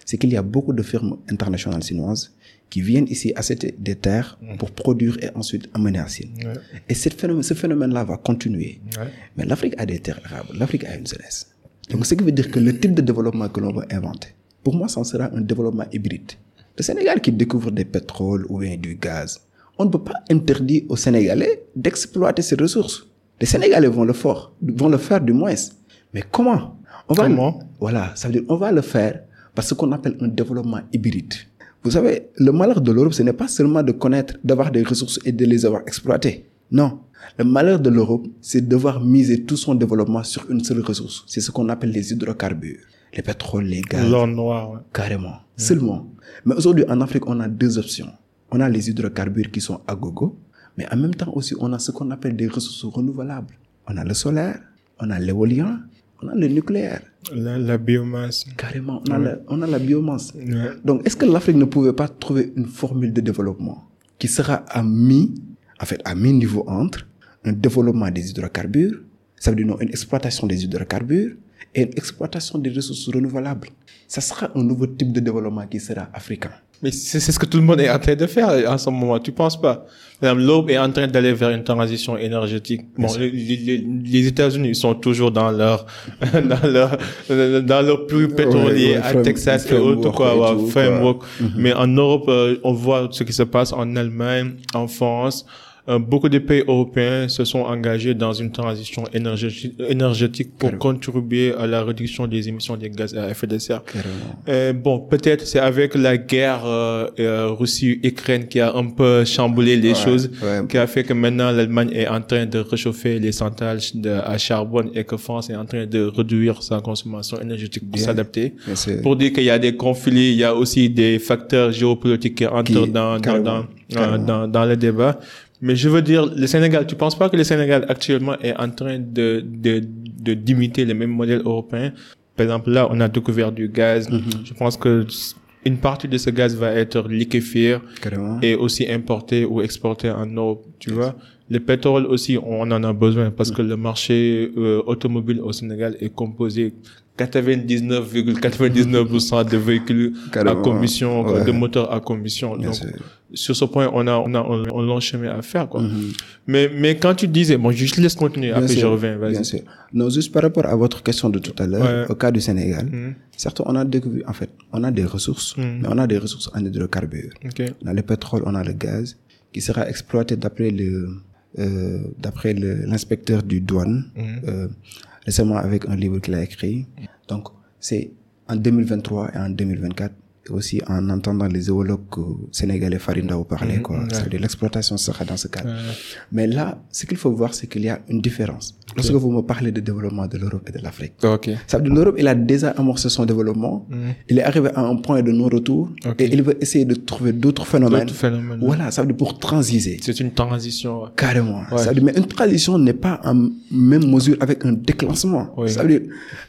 c'est qu'il y a beaucoup de firmes internationales chinoises qui viennent ici acheter des terres pour produire et ensuite amener en Chine. Ouais. Et ce phénomène-là va continuer. Ouais. Mais l'Afrique a des terres arables, l'Afrique a une jeunesse. Donc, ce qui veut dire que le type de développement que l'on va inventer, pour moi, ça sera un développement hybride. Le Sénégal qui découvre des pétroles ou du gaz, on ne peut pas interdire aux Sénégalais d'exploiter ces ressources. Les Sénégalais vont le faire, vont le faire du moins. Mais comment on va Comment le- Voilà, ça veut dire on va le faire par ce qu'on appelle un développement hybride. Vous savez, le malheur de l'Europe, ce n'est pas seulement de connaître, d'avoir des ressources et de les avoir exploitées. Non. Le malheur de l'Europe, c'est de devoir miser tout son développement sur une seule ressource. C'est ce qu'on appelle les hydrocarbures. Les pétroles, les gaz. L'or noir. ouais. Carrément. Seulement. Mais aujourd'hui, en Afrique, on a deux options. On a les hydrocarbures qui sont à gogo, mais en même temps aussi, on a ce qu'on appelle des ressources renouvelables. On a le solaire, on a l'éolien, on a le nucléaire. La, la biomasse. Carrément, on a, la, on a la biomasse. Ouais. Donc, est-ce que l'Afrique ne pouvait pas trouver une formule de développement qui sera à mi, en fait, à mi-niveau entre un développement des hydrocarbures, ça veut dire non, une exploitation des hydrocarbures et une exploitation des ressources renouvelables? Ça sera un nouveau type de développement qui sera africain. Mais c'est c'est ce que tout le monde est en train de faire en ce moment. Tu penses pas? Exemple, L'Europe est en train d'aller vers une transition énergétique. Bon, les, les- les États-Unis sont toujours dans leur dans leur dans leur plus pétrolier ouais, à frame- Texas et autres framework quoi, ouais, tout, quoi. framework. Mais en Europe, euh, on voit ce qui se passe en Allemagne, en France. Euh, beaucoup de pays européens se sont engagés dans une transition énergétique, énergétique pour contribuer à la réduction des émissions de gaz à effet de serre. Euh, bon, peut-être c'est avec la guerre euh, euh, Russie-Ukraine qui a un peu chamboulé les choses, ouais. qui a fait que maintenant l'Allemagne est en train de réchauffer les centrales de, à charbon et que France est en train de réduire sa consommation énergétique pour s'adapter. Pour dire qu'il y a des conflits, il y a aussi des facteurs géopolitiques qui entrent Qui- dans, dans, dans, dans, dans le débat. Mais je veux dire, le Sénégal, tu penses pas que le Sénégal actuellement est en train de, de, de, d'imiter les mêmes modèles européens? Par exemple, là, on a découvert du gaz. Mm-hmm. Je pense que une partie de ce gaz va être liquéfié Carrément. et aussi importé ou exporté en Europe, tu vois. Le pétrole aussi, on en a besoin parce que le marché euh, automobile au Sénégal est composé 99,99% de véhicules Carrément. à Ouais. de moteurs à combustion. Bien Donc, sûr. sur ce point, on a, on a, a long chemin à faire, quoi. Mhm. Mais, mais quand tu disais, bon, je te laisse continuer, Bien après je reviens, Bien vas-y. sûr. Non, juste par rapport à votre question de tout à l'heure, Ouais. au cas du Sénégal, Mhm. certes, on a découvert, en fait, on a des ressources, Mhm. mais on a des ressources en hydrocarbures. Ok. On a le pétrole, on a le gaz, qui sera exploité d'après le, euh, d'après l'inspecteur du douane, euh, récemment avec un livre qu'il a écrit. Donc, c'est en 2023 et en 2024, et aussi en entendant les zoologues euh, sénégalais Farinda parler, quoi. Mhm, ouais. C'est-à-dire l'exploitation sera dans ce cadre. Mais là, ce qu'il faut voir, c'est qu'il y a une différence. Lorsque vous me parlez de développement de l'Europe et de l'Afrique, ok. ça veut dire l'Europe, il a déjà amorcé son développement. Mhm. Il est arrivé à un point de non-retour Ok. et il veut essayer de trouver d'autres phénomènes. Phénomènes. Voilà, ça veut dire pour transiser. C'est une transition. ouais. Carrément. Ça veut dire, mais une transition n'est pas en même mesure avec un déclenchement. Ça veut dire,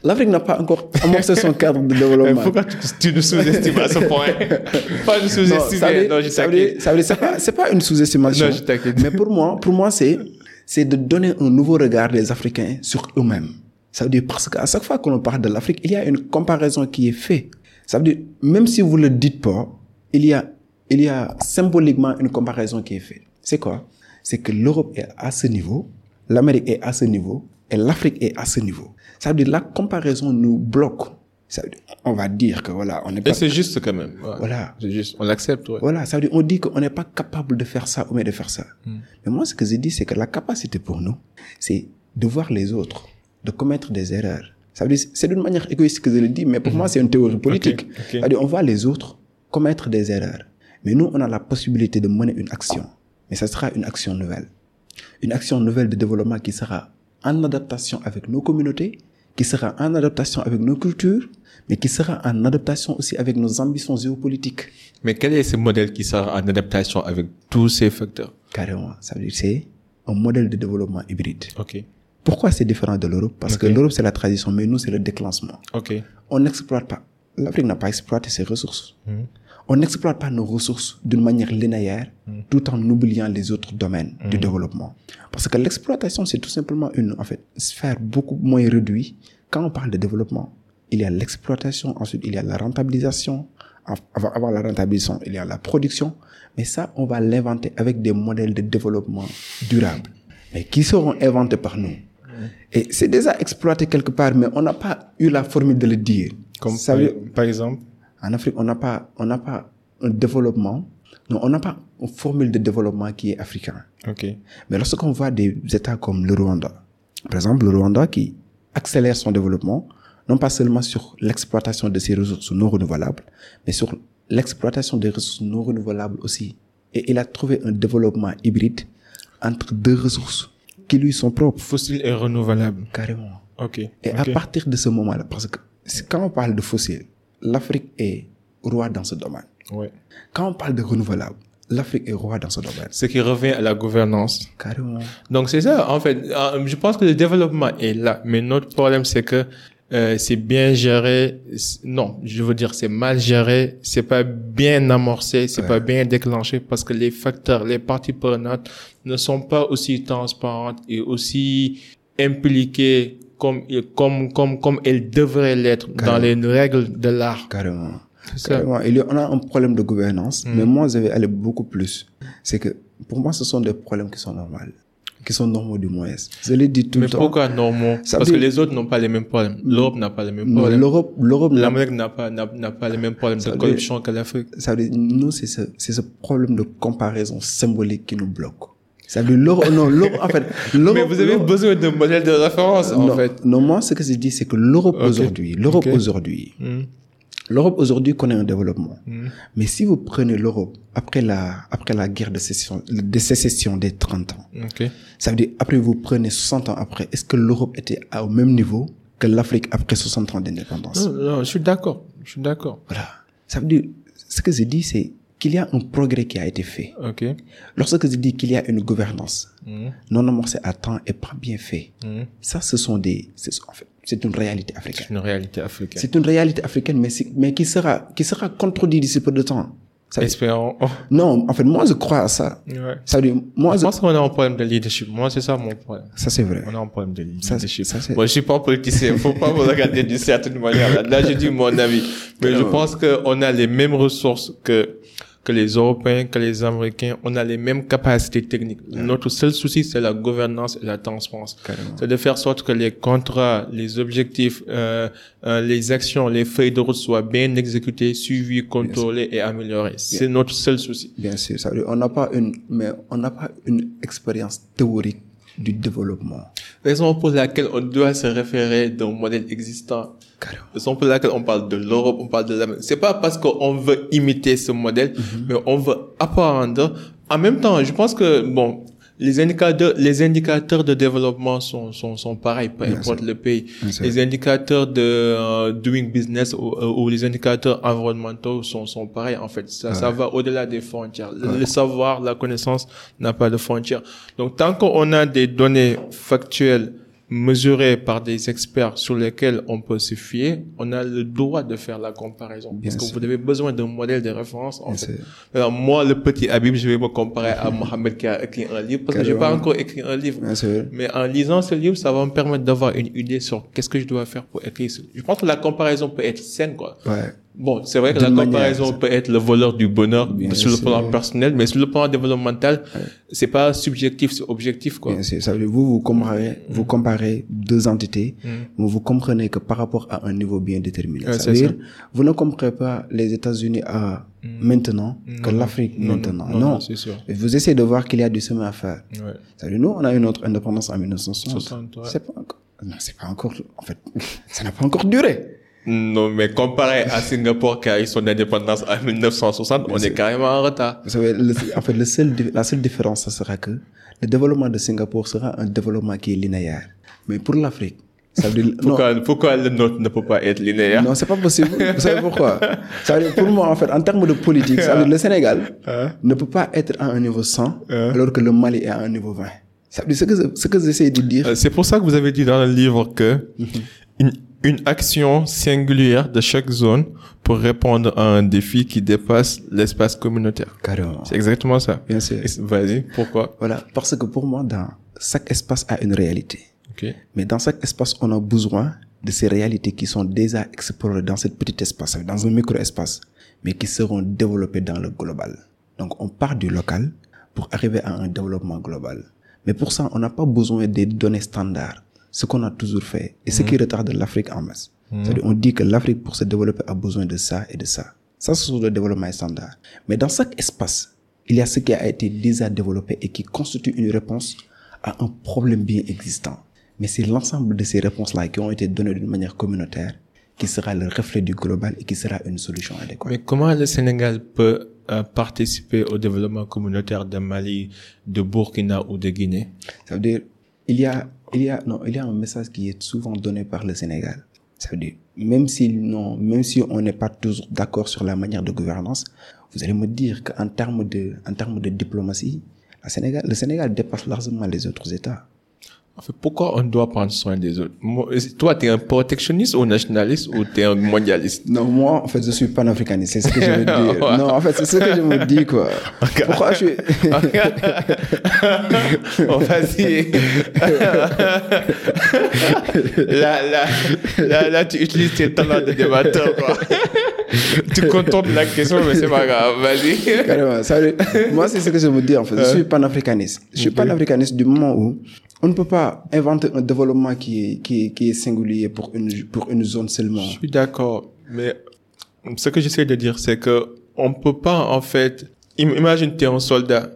l'Afrique n'a pas encore amorcé son cadre de développement. pourquoi tu, tu nous sous-estimes à ce point Pas Non, veut sous-estimer. dire- Non, je t'inquiète. ça veut dire, c'est pas, pas une sous-estimation. Non, je t'inquiète. Mais pour moi, pour moi, c'est, c'est de donner un nouveau regard des Africains sur eux-mêmes. Ça veut dire, parce qu'à chaque fois que l'on parle de l'Afrique, il y a une comparaison qui est faite. Ça veut dire, même si vous le dites pas, il y a, il y a symboliquement une comparaison qui est faite. C'est quoi? C'est que l'Europe est à ce niveau, l'Amérique est à ce niveau, et l'Afrique est à ce niveau. Ça veut dire, la comparaison nous bloque. Ça veut dire, on va dire que voilà, on n'est Et pas, c'est juste quand même. ouais. voilà. C'est juste. On l'accepte, ouais. Voilà, ça veut dire, on dit qu'on n'est pas capable de faire ça ou bien de faire ça. Mais moi, ce que je dis, c'est que la capacité pour nous, c'est de voir les autres, de commettre des erreurs. Ça veut dire, c'est d'une manière égoïste que je le dis, mais pour moi, c'est une théorie politique. Ça veut dire, on voit les autres commettre des erreurs. Mais nous, on a la possibilité de mener une action. Mais ça sera une action nouvelle. Une action nouvelle de développement qui sera en adaptation avec nos communautés, qui sera en adaptation avec nos cultures, mais qui sera en adaptation aussi avec nos ambitions géopolitiques. Mais quel est ce modèle qui sera en adaptation avec tous ces facteurs? Carrément. Ça veut dire c'est un modèle de développement hybride. Ok. Pourquoi c'est différent de l'Europe? Parce que l'Europe, c'est la tradition, mais nous, c'est le déclancement. Ok. On n'exploite pas. L'Afrique n'a pas exploité ses ressources. Mhm. On n'exploite pas nos ressources d'une manière linéaire, tout en oubliant les autres domaines du développement. Parce que l'exploitation, c'est tout simplement une, en fait, sphère beaucoup moins réduite. Quand on parle de développement, il y a l'exploitation, ensuite il y a la rentabilisation. Av- Avant, avant la rentabilisation, il y a la production. Mais ça, on va l'inventer avec des modèles de développement durable, mais qui seront inventés par nous? Et c'est déjà exploité quelque part, mais on n'a pas eu la formule de le dire. Comme ça par, veut, par exemple? En Afrique, on n'a pas, on n'a pas un développement, non, on n'a pas une formule de développement qui est africain. Ok. Mais lorsqu'on voit des États comme le Rwanda, par exemple, le Rwanda qui accélère son développement, non pas seulement sur l'exploitation de ses ressources non renouvelables, mais sur l'exploitation des ressources non renouvelables aussi. Et il a trouvé un développement hybride entre deux ressources qui lui sont propres, Fossile et renouvelable. carrément. Ok. Et à partir de ce moment-là, parce que quand on parle de fossiles, l'Afrique est roi dans ce domaine. Ouais. Quand on parle de renouvelable, l'Afrique est roi dans ce domaine. Ce qui revient à la gouvernance. Carrément. Donc c'est ça, en fait. Euh, Je pense que le développement est là, mais notre problème c'est que euh, c'est bien géré. Non, je veux dire c'est mal géré, c'est pas bien amorcé, c'est pas bien déclenché parce que les facteurs, les parties prenantes ne sont pas aussi transparentes et aussi impliquées comme comme comme comme elles devraient l'être dans les règles de l'art. Carrément. Carrément. Il y a, on a un problème de gouvernance, Mm. mais moi, je vais aller beaucoup plus. C'est que, pour moi, ce sont des problèmes qui sont normaux. Qui sont normaux du moins. Je l'ai dit tout Mais le temps. pourquoi normaux? Ça Parce que les autres n'ont pas les mêmes problèmes. L'Europe n'a pas les mêmes Non, problèmes. l'Europe, l'Europe, L'Amérique n'a pas, n'a, pas les mêmes problèmes de corruption que l'Afrique. ça veut dire, nous, c'est ce, c'est ce problème de comparaison symbolique qui nous bloque. Ça veut dire, l'Europe, non, l'Europe, en fait, l'Europe. Mais vous avez besoin d'un modèle de référence, en non, fait. non, moi, ce que je dis, c'est que l'Europe aujourd'hui, l'Europe aujourd'hui, Hmm. L'Europe aujourd'hui connaît un développement. Hmm. Mais si vous prenez l'Europe après la, après la guerre de sécession, de sécession des 30 ans, Ok. ça veut dire après vous prenez 60 ans après, est-ce que l'Europe était au même niveau que l'Afrique après 60 ans d'indépendance? Non, non, je suis d'accord. Je suis d'accord. Voilà. Ça veut dire, ce que je dis, c'est qu'il y a un progrès qui a été fait. Ok. Lorsque je dis qu'il y a une gouvernance Hmm. non amorcée à temps et pas bien fait, Hmm. ça, ce sont des, c'est, en fait, c'est une réalité africaine. C'est une réalité africaine. C'est une réalité africaine, mais, mais qui sera, qui sera contredit d'ici peu de temps. Ça Espérons. Non, en fait, moi, je crois à ça. ouais. Ça veut dire, moi, Je je- pense qu'on a un problème de leadership. Moi, c'est ça mon problème. ça c'est vrai. On a un problème de Ça, leadership. ça, c'est- Moi, je suis pas politicien. Faut pas me regarder d'une certaine manière. Là, Là, j'ai dit mon avis. Mais je pense qu'on a les mêmes ressources que, que les Européens, que les Américains. On a les mêmes capacités techniques. Notre seul souci, c'est la gouvernance et la transparence. C'est de faire sorte que les contrats, les objectifs, euh, euh, les actions, les feuilles de route soient bien exécutées, suivies, contrôlées et améliorées. C'est notre seul souci. Bien sûr, ça on n'a pas une, mais on n'a pas une expérience théorique du développement. Raison pour laquelle on doit se référer d'un modèle existant. Carrément. Raison pour laquelle on parle de l'Europe, on parle de l'Amérique. C'est pas parce qu'on veut imiter ce modèle, mais on veut apprendre. En même temps, je pense que, bon, les indicateurs, les indicateurs de développement sont, sont, sont pareils, peu importe le pays. Les indicateurs de euh, doing business ou, euh, ou les indicateurs environnementaux sont, sont pareils, en fait. Ça, ça va au-delà des frontières. Le savoir, la connaissance n'a pas de frontières. Donc, tant qu'on a des données factuelles mesurées par des experts sur lesquels on peut se fier, on a le droit de faire la comparaison. Bien parce que vous avez besoin d'un modèle de référence, en fait. Alors, moi, le petit Habib, je vais me comparer à Mohamed qui a écrit un livre, parce que j'ai pas Carrément. encore écrit un livre. Mais en lisant ce livre, ça va me permettre d'avoir une idée sur qu'est-ce que je dois faire pour écrire ce Je pense que la comparaison peut être saine, quoi. Ouais. Bon, c'est vrai que la manière, comparaison peut être le voleur du bonheur Bien sur le sûr. plan personnel, mais sur le plan développemental, c'est pas subjectif, c'est objectif, quoi. Bien sûr. Ça veut dire, vous, vous comparez, vous comparez deux entités, mais vous comprenez que par rapport à un niveau bien déterminé. Ouais, ça veut ça. dire, vous ne comprenez pas les États-Unis à maintenant que l'Afrique maintenant. non, Non. sûr. Vous essayez de voir qu'il y a du chemin à faire. Ouais. Ça veut dire, nous, on a eu notre indépendance en 1960. 60, ouais. C'est pas encore, non, c'est pas encore, en fait, ça n'a pas encore duré. Non, mais comparé à Singapour qui a eu son indépendance en 1960, on est carrément en retard. Vous savez, le- en fait, le seul, di- la seule différence, ça sera que le développement de Singapour sera un développement qui est linéaire. Mais pour l'Afrique, ça veut dire, non, Pourquoi, pourquoi le nôtre ne peut pas être linéaire? non, c'est pas possible. Vous savez pourquoi? Ça veut dire, pour moi, en fait, en termes de politique, ça veut dire, le Sénégal ne peut pas être à un niveau 100, alors que le Mali est à un niveau 20. Ça veut dire, ce que, ce que j'essaie de dire, Euh, C'est pour ça que vous avez dit dans le livre que une, une action singulière de chaque zone pour répondre à un défi qui dépasse l'espace communautaire. carrément. C'est exactement ça. Bien sûr. Vas-y, pourquoi? Voilà. Parce que pour moi, dans chaque espace a une réalité. Ok. Mais dans chaque espace, on a besoin de ces réalités qui sont déjà explorées dans cet petit espace, dans un micro-espace, mais qui seront développées dans le global. Donc, on part du local pour arriver à un développement global. Mais pour ça, on n'a pas besoin des données standards, ce qu'on a toujours fait, et ce qui retarde l'Afrique en masse. C'est-à-dire, on dit que l'Afrique, pour se développer, a besoin de ça et de ça. Ça, c'est sur le développement standard. Mais dans chaque espace, il y a ce qui a été déjà développé et qui constitue une réponse à un problème bien existant. Mais c'est l'ensemble de ces réponses-là qui ont été données d'une manière communautaire qui sera le reflet du global et qui sera une solution adéquate. Mais comment le Sénégal peut euh, participer au développement communautaire de Mali, de Burkina ou de Guinée? Ça veut dire, il y a, il y a, non, il y a un message qui est souvent donné par le Sénégal. Ça veut dire, même si, non, même si on n'est pas toujours d'accord sur la manière de gouvernance, vous allez me dire qu'en termes de, en termes de diplomatie, Sénégal, le Sénégal dépasse largement les autres États. En fait, pourquoi on doit prendre soin des autres Moi, Toi, tu es un protectionniste ou nationaliste ou tu es un mondialiste? Non, moi, en fait, je suis panafricaniste. C'est ce que je veux dire. Non, en fait, c'est ce que je me dis, quoi. Pourquoi je suis... On va y là, là, là, là, tu utilises tes talents de débatteur, quoi. tu contournes la question, mais c'est pas grave. Vas-y. Carrément. Ça moi, c'est ce que je veux dire, en fait. Je suis panafricaniste. Je suis panafricaniste du moment où on ne peut pas inventer un développement qui est, qui est, qui est singulier pour une, pour une zone seulement. Je suis d'accord, mais ce que j'essaie de dire, c'est que on peut pas, en fait, im- imagine tu es un soldat,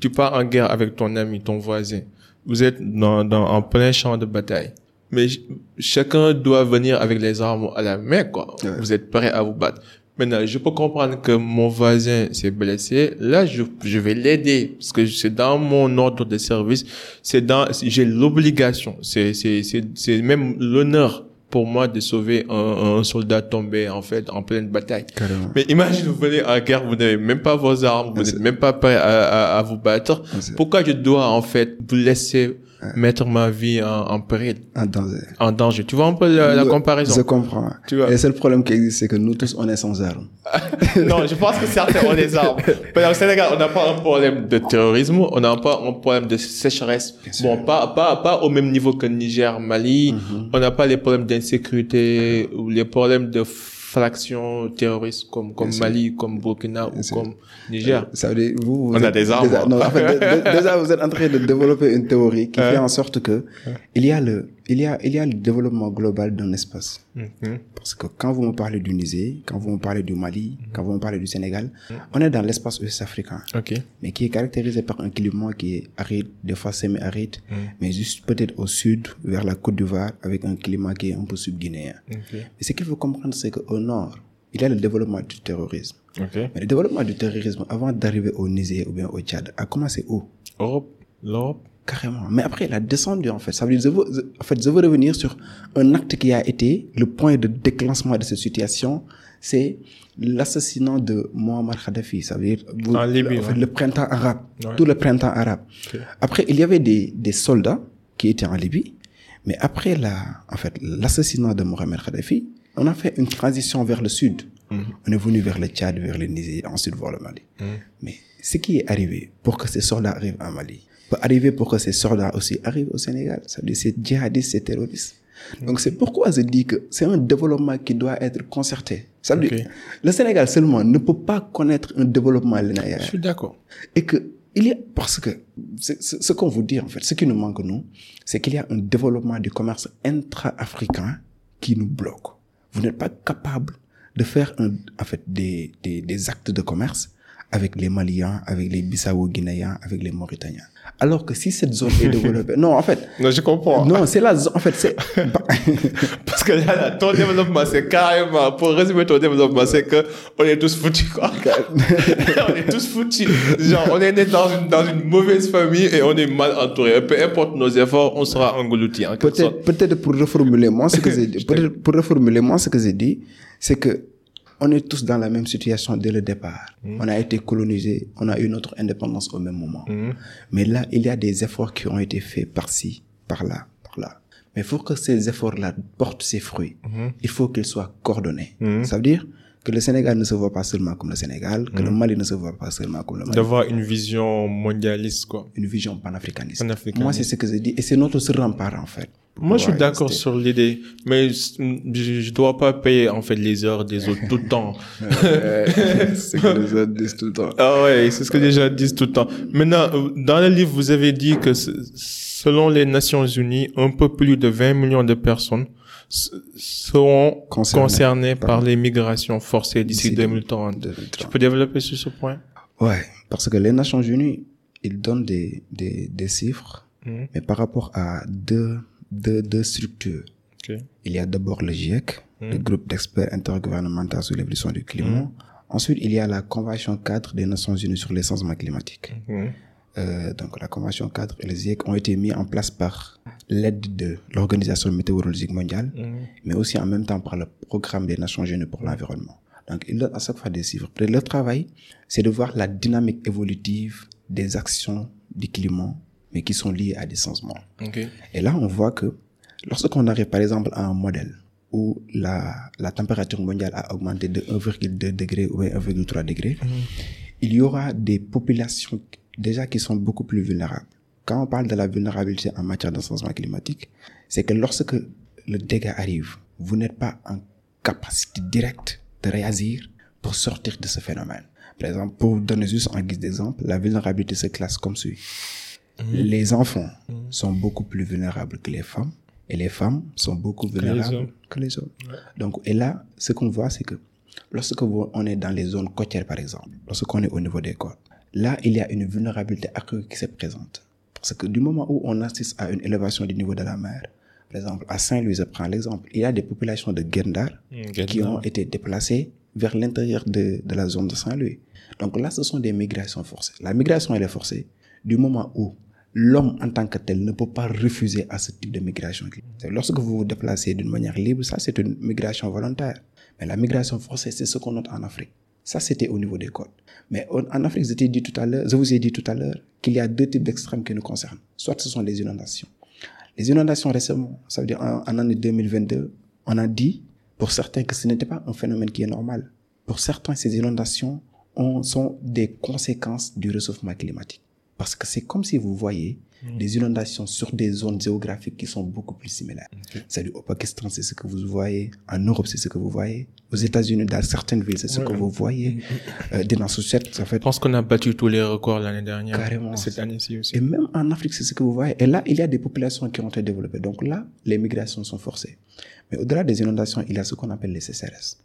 tu pars en guerre avec ton ami, ton voisin. Vous êtes dans, dans, en plein champ de bataille. Mais ch- chacun doit venir avec les armes à la main, quoi. Ouais. Vous êtes prêt à vous battre. Maintenant, je peux comprendre que mon voisin s'est blessé. Là, je, je vais l'aider parce que c'est dans mon ordre de service. C'est dans, j'ai l'obligation. C'est, c'est, c'est, c'est même l'honneur pour moi de sauver un, un soldat tombé, en fait, en pleine bataille. Carrément. Mais imagine, vous venez en guerre, vous n'avez même pas vos armes, vous n'êtes même pas prêt à, à, à vous battre. Pourquoi je dois, en fait, vous laisser mettre ma vie en, en péril, En danger. en danger. Tu vois un peu la, la comparaison? Je comprends. Tu vois. Et le seul problème qui existe, c'est que nous tous, on est sans armes. Non, je pense que certains ont des armes. Mais au Sénégal, on n'a pas un problème de terrorisme, on n'a pas un problème de sécheresse. Bon, pas, pas, pas au même niveau que Niger, Mali. On n'a pas les problèmes d'insécurité ou les problèmes de fractions terroristes comme, comme Mali, comme Burkina ou comme Niger. Ça veut dire, vous, vous On a des armes, Déjà, hein. non, en fait, de- de- déjà, vous êtes en train de développer une théorie qui fait en sorte que il y a le, il y a, il y a le développement global d'un espace. Mhm. Parce que quand vous me parlez du Niger, quand vous me parlez du Mali, quand vous me parlez du Sénégal, on est dans l'espace ouest-africain, Ok. mais qui est caractérisé par un climat qui est aride, des fois semi-aride, mais juste peut-être au sud, vers la Côte d'Ivoire, avec un climat qui est un peu subguinéen. Ok. Mais ce qu'il faut comprendre, c'est qu'au nord, il y a le développement du terrorisme. Mais le développement du terrorisme, avant d'arriver au Niger ou bien au Tchad, a commencé où? Europe, l'Europe? Carrément. Mais après, il a descendu, en fait. Ça veut dire, je veux, en fait, je veux revenir sur un acte qui a été le point de déclenchement de cette situation. C'est l'assassinat de Muammar Kadhafi. Ça veut dire, vous- En Libye, en fait, ouais. le printemps arabe. Ouais. Tout le printemps arabe. Après, il y avait des, des soldats qui étaient en Libye. Mais après la, en fait, l'assassinat de Muammar Kadhafi, on a fait une transition vers le sud. On est venu vers le Tchad, vers le Niger, ensuite vers le Mali. Mais ce qui est arrivé pour que ces soldats arrivent en Mali, peut arriver pour que ces soldats aussi arrivent au Sénégal. Ça veut dire c'est djihadistes, c'est terroristes. Donc c'est pourquoi je dis que c'est un développement qui doit être concerté. Ça veut Ok. dire, le Sénégal seulement ne peut pas connaître un développement linéaire. Je suis d'accord. Et que, il y a, parce que, ce qu'on vous dit, en fait, ce qui nous manque, nous, c'est qu'il y a un développement du commerce intra-africain qui nous bloque. Vous n'êtes pas capable de faire un, en fait, des, des, des actes de commerce avec les Maliens, avec les Bissau-Guinéens, avec les Mauritaniens. Alors que si cette zone est développée, non, en fait, Non, je comprends. non, c'est la zone, en fait, c'est, Parce que là, ton développement, c'est carrément, pour résumer ton développement, c'est que on est tous foutus, quoi. on est tous foutus. Genre, on est né dans une, dans une mauvaise famille et on est mal entouré. Peu importe nos efforts, on sera englouti, en. Peut-être, peut-être pour reformuler moi ce que j'ai dit, peut-être pour reformuler moi ce que j'ai dit, c'est que on est tous dans la même situation dès le départ. On a été colonisé, on a eu notre indépendance au même moment. Mais là, il y a des efforts qui ont été faits par-ci, par-là, par-là. Mais pour que ces efforts-là portent ses fruits, il faut qu'ils soient coordonnés. Ça veut dire que le Sénégal ne se voit pas seulement comme le Sénégal, que le Mali ne se voit pas seulement comme le Mali. D'avoir une vision mondialiste, quoi. Une vision panafricaniste. Panafricaniste. Moi, c'est ce que j'ai dit. Et c'est notre seul rempart, en fait. Moi, je suis d'accord sur l'idée, mais je, je dois pas payer, en fait, les heures des autres tout le temps. c'est ce que les autres disent tout le temps. Ah ouais, c'est ce que les gens disent tout le temps. Maintenant, euh, dans le livre, vous avez dit que selon les Nations Unies, un peu plus de 20 millions de personnes seront concernées, par- les migrations forcées d'ici D'ici 2030. 2030. Tu peux développer sur ce point? Ouais, parce que les Nations Unies, ils donnent des, des, des chiffres, Mhm. mais par rapport à deux, deux, deux structures. Ok. Il y a d'abord le GIEC, le groupe d'experts intergouvernemental sur l'évolution du climat. Ensuite, il y a la Convention cadre des Nations Unies sur les changements climatiques. Euh, donc la Convention cadre et le GIEC ont été mis en place par l'aide de l'Organisation météorologique mondiale, mais aussi en même temps par le Programme des Nations Unies pour l'environnement. Donc ils donnent à chaque fois des chiffres. Leur travail, c'est de voir la dynamique évolutive des actions du climat, mais qui sont liées à des changements. Ok. Et là, on voit que lorsqu'on arrive par exemple à un modèle où la, la température mondiale a augmenté de 1,2 degré ou bien 1,3 degré, il y aura des populations déjà qui sont beaucoup plus vulnérables. Quand on parle de la vulnérabilité en matière de changement climatique, c'est que lorsque le dégât arrive, vous n'êtes pas en capacité directe de réagir pour sortir de ce phénomène. Par exemple, pour vous donner juste en guise d'exemple, la vulnérabilité se classe comme suit. Les enfants sont beaucoup plus vulnérables que les femmes et les femmes sont beaucoup vulnérables hommes. que les hommes. Donc, et là, ce qu'on voit, c'est que lorsque on est dans les zones côtières, par exemple, lorsqu'on est au niveau des côtes, là, il y a une vulnérabilité accrue qui se présente. Parce que du moment où on assiste à une élévation du niveau de la mer, par exemple, à Saint-Louis, je prends l'exemple, il y a des populations de Gendar qui ont été déplacées vers l'intérieur de, de la zone de Saint-Louis. Donc là, ce sont des migrations forcées. La migration, elle est forcée du moment où l'homme en tant que tel ne peut pas refuser à ce type de migration. Lorsque vous vous déplacez d'une manière libre, ça c'est une migration volontaire. Mais la migration forcée, c'est ce qu'on note en Afrique. Ça, c'était au niveau des codes. Mais en Afrique, je, dit tout à je vous ai dit tout à l'heure qu'il y a deux types d'extrêmes qui nous concernent. Soit ce sont les inondations. Les inondations récemment, ça veut dire en, en année 2022, on a dit pour certains que ce n'était pas un phénomène qui est normal. Pour certains, ces inondations ont, sont des conséquences du réchauffement climatique. Parce que c'est comme si vous voyez mm. des inondations sur des zones géographiques qui sont beaucoup plus similaires. C'est-à-dire au Pakistan, c'est ce que vous voyez. En Europe, c'est ce que vous voyez. Aux États-Unis, dans certaines villes, c'est ce que vous voyez. Mm, mm, euh, des en fait. Je pense qu'on a battu tous les records l'année dernière. Carrément. Cette année-ci aussi. Et même en Afrique, c'est ce que vous voyez. Et là, il y a des populations qui ont été développées. Donc là, les migrations sont forcées. Mais au-delà des inondations, il y a ce qu'on appelle les CCRS.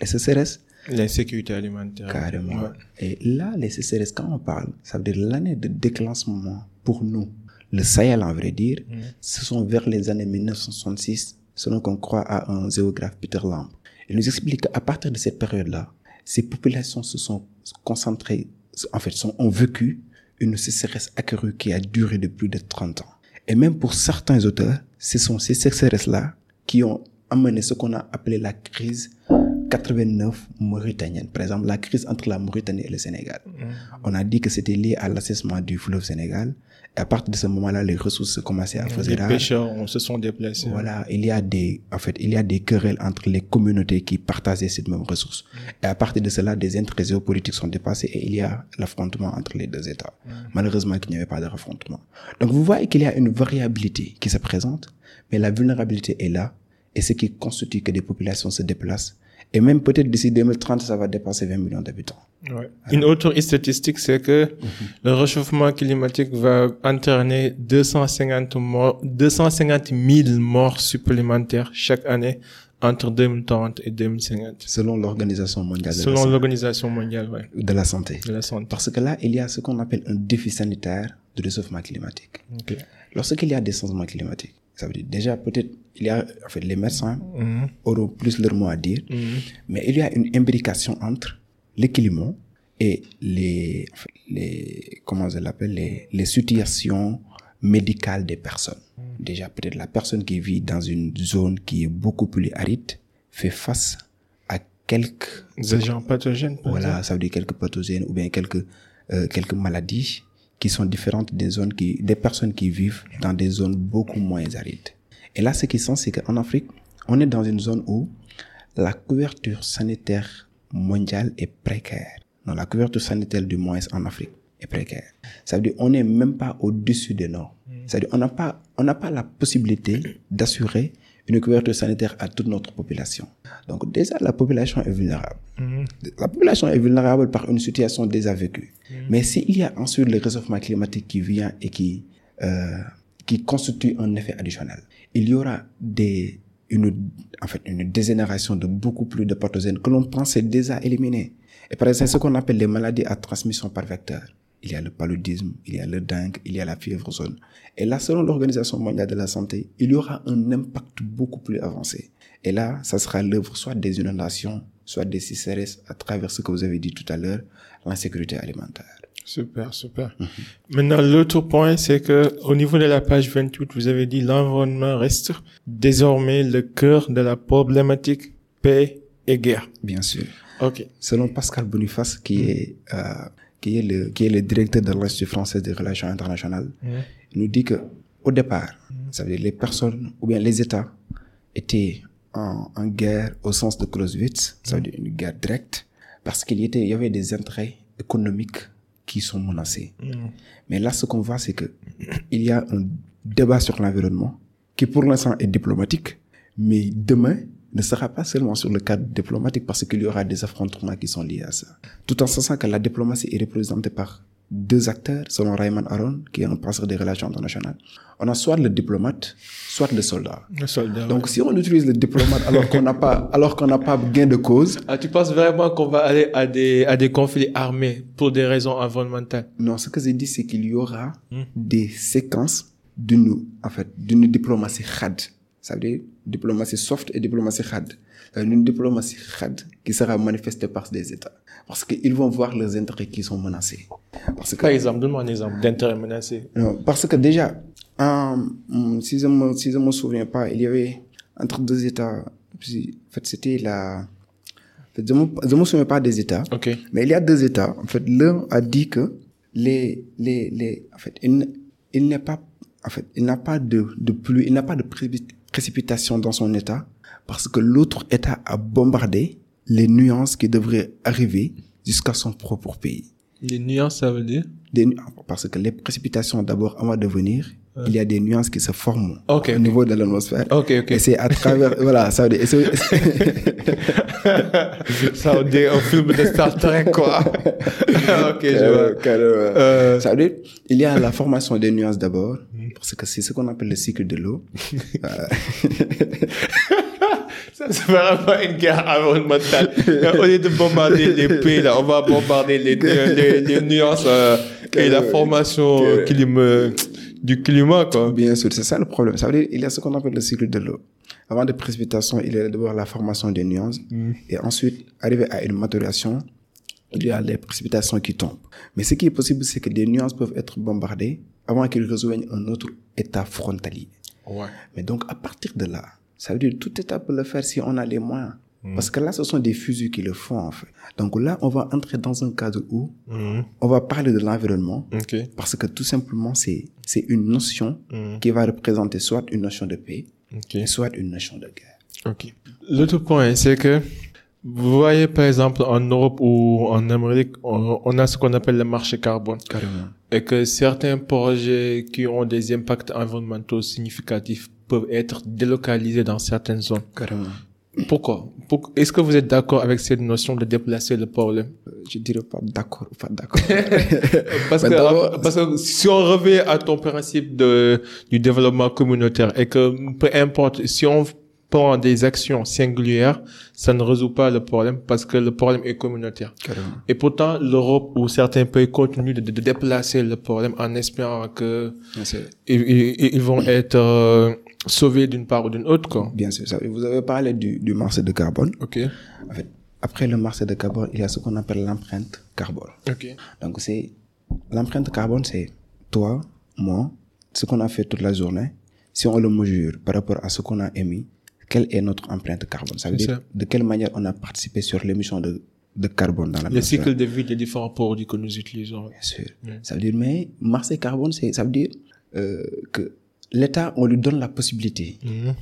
Les CCRS, L'insécurité alimentaire. Carrément. Et là, les CCRS, quand on parle, ça veut dire l'année de déclenchement pour nous, le Sahel, en vrai dire, mm. ce sont vers les années 1966, selon qu'on croit à un géographe Peter Lamb. Il nous explique qu'à partir de cette période-là, ces populations se sont concentrées, en fait, sont, ont vécu une CCRS accrue qui a duré de plus de 30 ans. Et même pour certains auteurs, ce sont ces CCRS-là qui ont amené ce qu'on a appelé la crise 89 mauritanienne. Par exemple, la crise entre la Mauritanie et le Sénégal. Mm. On a dit que c'était lié à l'assèchement du fleuve Sénégal. Et à partir de ce moment-là, les ressources commençaient à faire Les pêcheurs se sont déplacés. Voilà, il y a des, en fait, il y a des querelles entre les communautés qui partageaient cette même ressource. Mm. Et à partir de cela, des intérêts géopolitiques sont dépassés et il y a l'affrontement entre les deux États. Mm. Malheureusement, il n'y avait pas de affrontement. Donc, vous voyez qu'il y a une variabilité qui se présente, mais la vulnérabilité est là. Et ce qui constitue que des populations se déplacent et même peut-être d'ici 2030, ça va dépasser 20 millions d'habitants. Ouais. Une autre statistique, c'est que mhm. le réchauffement climatique va entraîner 250 morts, 250 000 morts supplémentaires chaque année entre 2030 et 2050. Selon l'Organisation mondiale de Selon l'Organisation mondiale, ouais. De la santé. De la santé. Parce que là, il y a ce qu'on appelle un défi sanitaire de réchauffement climatique. Okay. Lorsqu'il y a des changements climatiques, ça veut dire déjà peut-être il y a en fait les médecins mm-hmm. auront plus leur mot à dire, mm-hmm. mais il y a une imbrication entre les climats et les les comment je l'appelle les, les situations médicales des personnes. Mm. Déjà peut-être la personne qui vit dans une zone qui est beaucoup plus aride fait face à quelques agents pathogènes. Voilà, ça veut dire quelques pathogènes ou bien quelques euh, quelques maladies qui sont différentes des zones qui, des personnes qui vivent dans des zones beaucoup moins arides. Et là, ce qui sont, c'est qu'en Afrique, on est dans une zone où la couverture sanitaire mondiale est précaire. Non, la couverture sanitaire du moins en Afrique est précaire. Ça veut dire on n'est même pas au-dessus des normes. Ça veut dire on n'a pas, on n'a pas la possibilité d'assurer une couverture sanitaire à toute notre population. Donc déjà, la population est vulnérable. Mhm. La population est vulnérable par une situation déjà vécue. Mhm. Mais s'il y a ensuite le réchauffement climatique qui vient et qui, euh, qui constitue un effet additionnel, il y aura des, une, en fait, une de beaucoup plus de pathogènes que l'on pensait déjà éliminer. Et par exemple, ce qu'on appelle les maladies à transmission par vecteur il y a le paludisme, il y a le dengue, il y a la fièvre jaune. Et là, selon l'Organisation mondiale de la santé, il y aura un impact beaucoup plus avancé. Et là, ça sera l'œuvre soit des inondations, soit des CCRS à travers ce que vous avez dit tout à l'heure, l'insécurité alimentaire. Super, super. Mhm. Maintenant, l'autre point, c'est que au niveau de la page 28, vous avez dit l'environnement reste désormais le cœur de la problématique paix et guerre. Bien sûr. Ok. Selon Pascal Boniface, qui mhm. est euh, qui est le, qui est le directeur de l'Institut français des relations internationales, il nous dit que au départ, ça veut dire les personnes ou bien les États étaient en, en guerre au sens de Clausewitz, ça veut dire une guerre directe, parce qu'il y, était, il y avait des intérêts économiques qui sont menacés. Mais là, ce qu'on voit, c'est que il y a un débat sur l'environnement qui pour l'instant est diplomatique, mais demain, ne sera pas seulement sur le cadre diplomatique parce qu'il y aura des affrontements qui sont liés à ça. Tout en sachant que la diplomatie est représentée par deux acteurs, selon Raymond Aron, qui est un professeur des relations internationales. On a soit le diplomate, soit le soldat. Le soldat. Donc, si on utilise le diplomate alors qu'on n'a pas, alors qu'on n'a pas gain de cause. Ah, tu penses vraiment qu'on va aller à des, à des conflits armés pour des raisons environnementales? Non, ce que j'ai dit, c'est qu'il y aura hmm. des séquences d'une, en fait, d'une diplomatie rade ça veut dire diplomatie soft et diplomatie hard. Une diplomatie hard qui sera manifestée par des États. Parce qu'ils vont voir leurs intérêts qui sont menacés. Parce que, par exemple, donne-moi un exemple d'intérêt menacé. Parce que déjà, si je me, si me souviens pas, il y avait entre deux États, en fait, c'était la, je ne me souviens pas des États, Ok. mais il y a deux États. En fait, l'un a dit que les, les, les, en fait, il, il n'est pas, en fait, il n'a pas de, de pluie, il n'a pas de prévi- précipitation dans son État parce que l'autre État a bombardé les nuances qui devraient arriver jusqu'à son propre pays. Les nuances, ça veut dire? Des parce que les précipitations, d'abord, avant de venir, il y a des nuances qui se forment au niveau de l'atmosphère. Ok, ok. Et c'est à travers, voilà, ça veut dire, ça veut dire un film de Star Trek, quoi. ok, je Euh, vois. carrément. Euh, Ça veut dire, il y a la formation des nuances d'abord, parce que c'est ce qu'on appelle le cycle de l'eau. Ça, c'est vraiment une guerre environnementale. Au lieu de bombarder les pays, là, on va bombarder les, les, les nuances euh, et la formation du climat, quoi. Bien sûr, c'est ça le problème. Ça veut dire, il y a ce qu'on appelle le cycle de l'eau. Avant de précipitation, il y a d'abord la formation des nuances, et ensuite, arrivé à une maturation, il y a les précipitations qui tombent. Mais ce qui est possible, c'est que des nuances peuvent être bombardées avant qu'ils rejoignent un autre état frontalier. Ouais. Mais donc, à partir de là, ça veut dire tout État peut le faire si on a les moyens. Parce que là, ce sont des fusils qui le font, en fait. Donc là, on va entrer dans un cadre où on va parler de l'environnement parce que tout simplement, c'est, c'est une notion qui va représenter soit une notion de paix, soit une notion de guerre. Ok. L'autre point, c'est que vous voyez, par exemple, en Europe ou en Amérique, on, on a ce qu'on appelle le marché carbone. Carrément. Et que certains projets qui ont des impacts environnementaux significatifs peuvent être délocalisés dans certaines zones. Carrément. Pourquoi? Pour- Est-ce que vous êtes d'accord avec cette notion de déplacer le problème? Euh, Je dirais pas d'accord ou pas d'accord. parce Mais que, d'abord- parce que si on revient à ton principe de, du développement communautaire et que peu importe, si on prend des actions singulières, ça ne résout pas le problème parce que le problème est communautaire. Carrément. Et pourtant, l'Europe ou certains pays continuent de, de déplacer le problème en espérant que ils vont être euh, sauvés d'une part ou d'une autre, quoi. Bien sûr. Ça- Vous avez parlé du, du marché de carbone. Ok. En fait, après le marché de carbone, il y a ce qu'on appelle l'empreinte carbone. Ok. Donc, c'est l'empreinte carbone, c'est toi, moi, ce qu'on a fait toute la journée. Si on le mesure par rapport à ce qu'on a émis, quelle est notre empreinte carbone? Ça veut dire ça. de quelle manière on a participé sur l'émission de, de carbone dans la Le cycle de vie des différents produits que nous utilisons. Bien sûr. Ça veut dire, mais marché carbone, ça veut dire euh, que l'État, on lui donne la possibilité Mhm.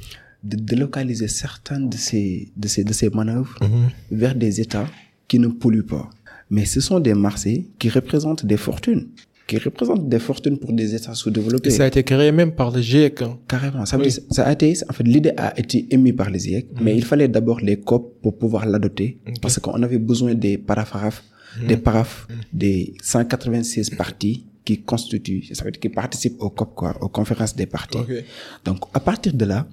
de délocaliser certaines de ces, de ces, de ces manœuvres Mhm. vers des États qui ne polluent pas. Mais ce sont des marchés qui représentent des fortunes, qui représentent des fortunes pour des États sous-développés. Et ça a été créé même par le GIEC. hein. Carrément. Ça, veut dire- ça a été, en fait, l'idée a été émise par les IEC, mais il fallait d'abord les COP pour pouvoir l'adopter, parce qu'on avait besoin des paragraphes, des paraphes, des 196 parties qui constituent, ça veut dire qui participent au COP, quoi, aux conférences des parties. Ok. Donc, à partir de là,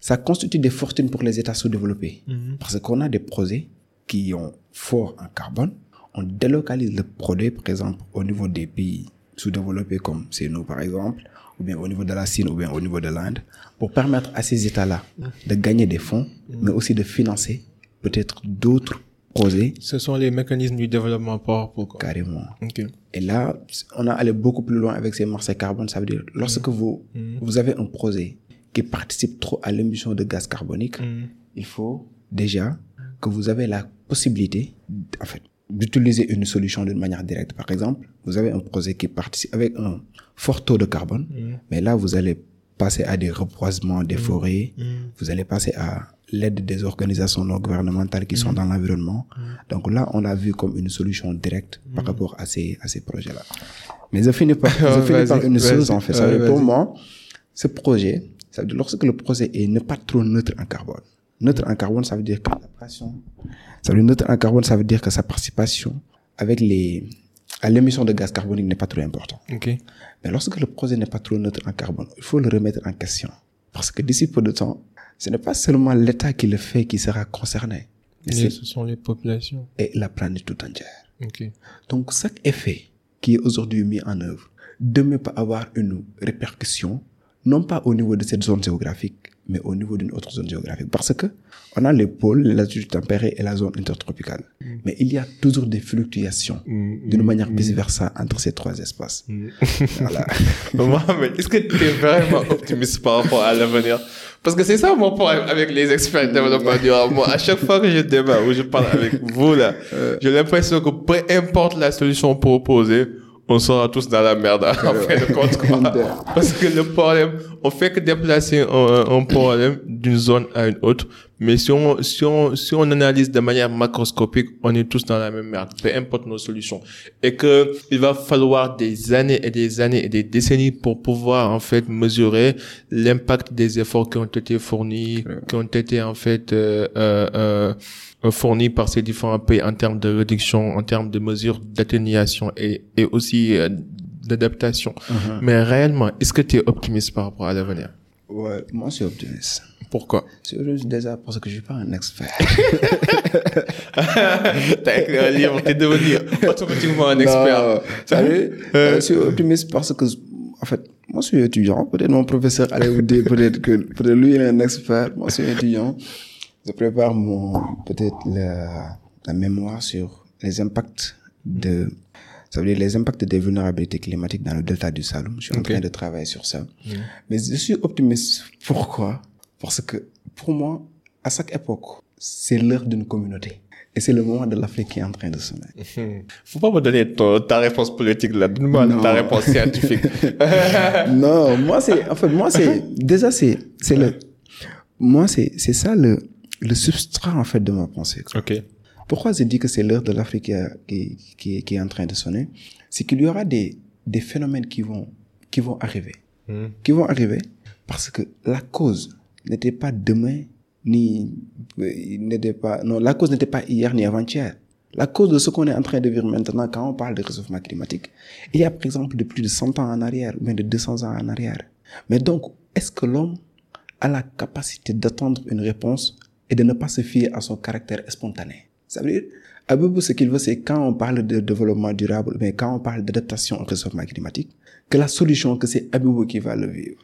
ça constitue des fortunes pour les États sous-développés. Parce qu'on a des projets qui ont fort en carbone. On délocalise le produit, par exemple, au niveau des pays sous-développés comme c'est nous, par exemple, ou bien au niveau de la Chine, ou bien au niveau de l'Inde, pour permettre à ces États-là de gagner des fonds, mais aussi de financer peut-être d'autres Ce sont les mécanismes du développement par rapport. quoi. carrément. Ok. Et là, on a allé beaucoup plus loin avec ces marchés carbone. Ça veut dire, lorsque vous, vous avez un projet qui participe trop à l'émission de gaz carbonique, il faut déjà que vous avez la possibilité, en fait, d'utiliser une solution d'une manière directe. Par exemple, vous avez un projet qui participe avec un fort taux de carbone, mais là, vous allez passer à des reboisements des forêts, vous allez passer à l'aide des organisations non gouvernementales qui sont dans l'environnement. Donc là, on l'a vu comme une solution directe par rapport à ces, à ces projets-là. Mais je finis par, je finis par une chose, en fait. Ça Ouais, pour moi, ce projet, ça veut dire, lorsque le projet est n'est pas trop neutre en carbone. Neutre en carbone, ça veut dire que la pression, ça veut dire neutre en carbone, ça veut dire que sa participation avec les, à l'émission de gaz carbonique n'est pas trop importante. Ok. Mais lorsque le projet n'est pas trop neutre en carbone, il faut le remettre en question. Parce que d'ici peu de temps, ce n'est pas seulement l'État qui le fait qui sera concerné, mais ce sont les populations. et la planète tout entière. Ok. Donc, chaque effet qui est aujourd'hui mis en œuvre demain peut avoir une répercussion non pas au niveau de cette zone géographique, mais au niveau d'une autre zone géographique. Parce que on a les pôles, les latitudes tempérées et la zone intertropicale. Mais il y a toujours des fluctuations, d'une manière vice-versa, entre ces trois espaces. voilà. Mohamed, est-ce que tu es vraiment optimiste par rapport à l'avenir? Parce que c'est ça mon problème avec les experts de développement durable. Moi, à chaque fois que je débat ou je parle avec vous, là, j'ai l'impression que peu importe la solution proposée, on sera tous dans la merde en fin de compte. Quoi. Parce que le problème, on fait que déplacer un, un problème d'une zone à une autre. Mais si on, si on, si on analyse de manière macroscopique, on est tous dans la même merde. Peu importe nos solutions. Et que il va falloir des années et des années et des décennies pour pouvoir, en fait, mesurer l'impact des efforts qui ont été fournis, qui ont été, en fait, euh, euh, euh, fournis par ces différents pays en termes de réduction, en termes de mesures d'atténuation et, et aussi euh, d'adaptation. Uh-huh. Mais réellement, est-ce que tu es optimiste par rapport à l'avenir? Ouais, moi, je suis optimiste. Pourquoi? C'est déjà parce que je suis pas un expert. T'as écrit un livre, t'es devenu automatiquement un expert. Non, savez, euh, je suis optimiste parce que, en fait, moi, je suis étudiant. Peut-être mon professeur allait vous dire peut-être que peut-être lui, il est un expert. Moi, je suis étudiant. Je prépare mon, peut-être la, la mémoire sur les impacts de, ça veut dire les impacts des vulnérabilités climatiques dans le delta du Saloum. Je suis en train de travailler sur ça. Mais je suis optimiste. Pourquoi? Parce que, pour moi, à chaque époque, c'est l'heure d'une communauté. Et c'est le moment de l'Afrique qui est en train de sonner. Faut pas me donner ton- ta réponse politique là. Donne-moi ta réponse scientifique. non, moi c'est, en fait, moi c'est, déjà c'est, c'est le, moi c'est, c'est ça le, le substrat en fait de ma pensée. ok. Pourquoi je dis que c'est l'heure de l'Afrique qui, qui, qui, est en train de sonner? C'est qu'il y aura des, des phénomènes qui vont, qui vont arriver. Qui vont arriver parce que la cause n'était pas demain, ni, euh, n'était pas, non, la cause n'était pas hier ni avant-hier. La cause de ce qu'on est en train de vivre maintenant quand on parle de réchauffement climatique, il y a par exemple de plus de 100 ans en arrière, ou bien de 200 ans en arrière. Mais donc, est-ce que l'homme a la capacité d'attendre une réponse et de ne pas se fier à son caractère spontané Ça veut dire, Abibou, ce qu'il veut, c'est quand on parle de développement durable, mais quand on parle d'adaptation au réchauffement climatique, que la solution, que c'est Abibou qui va le vivre.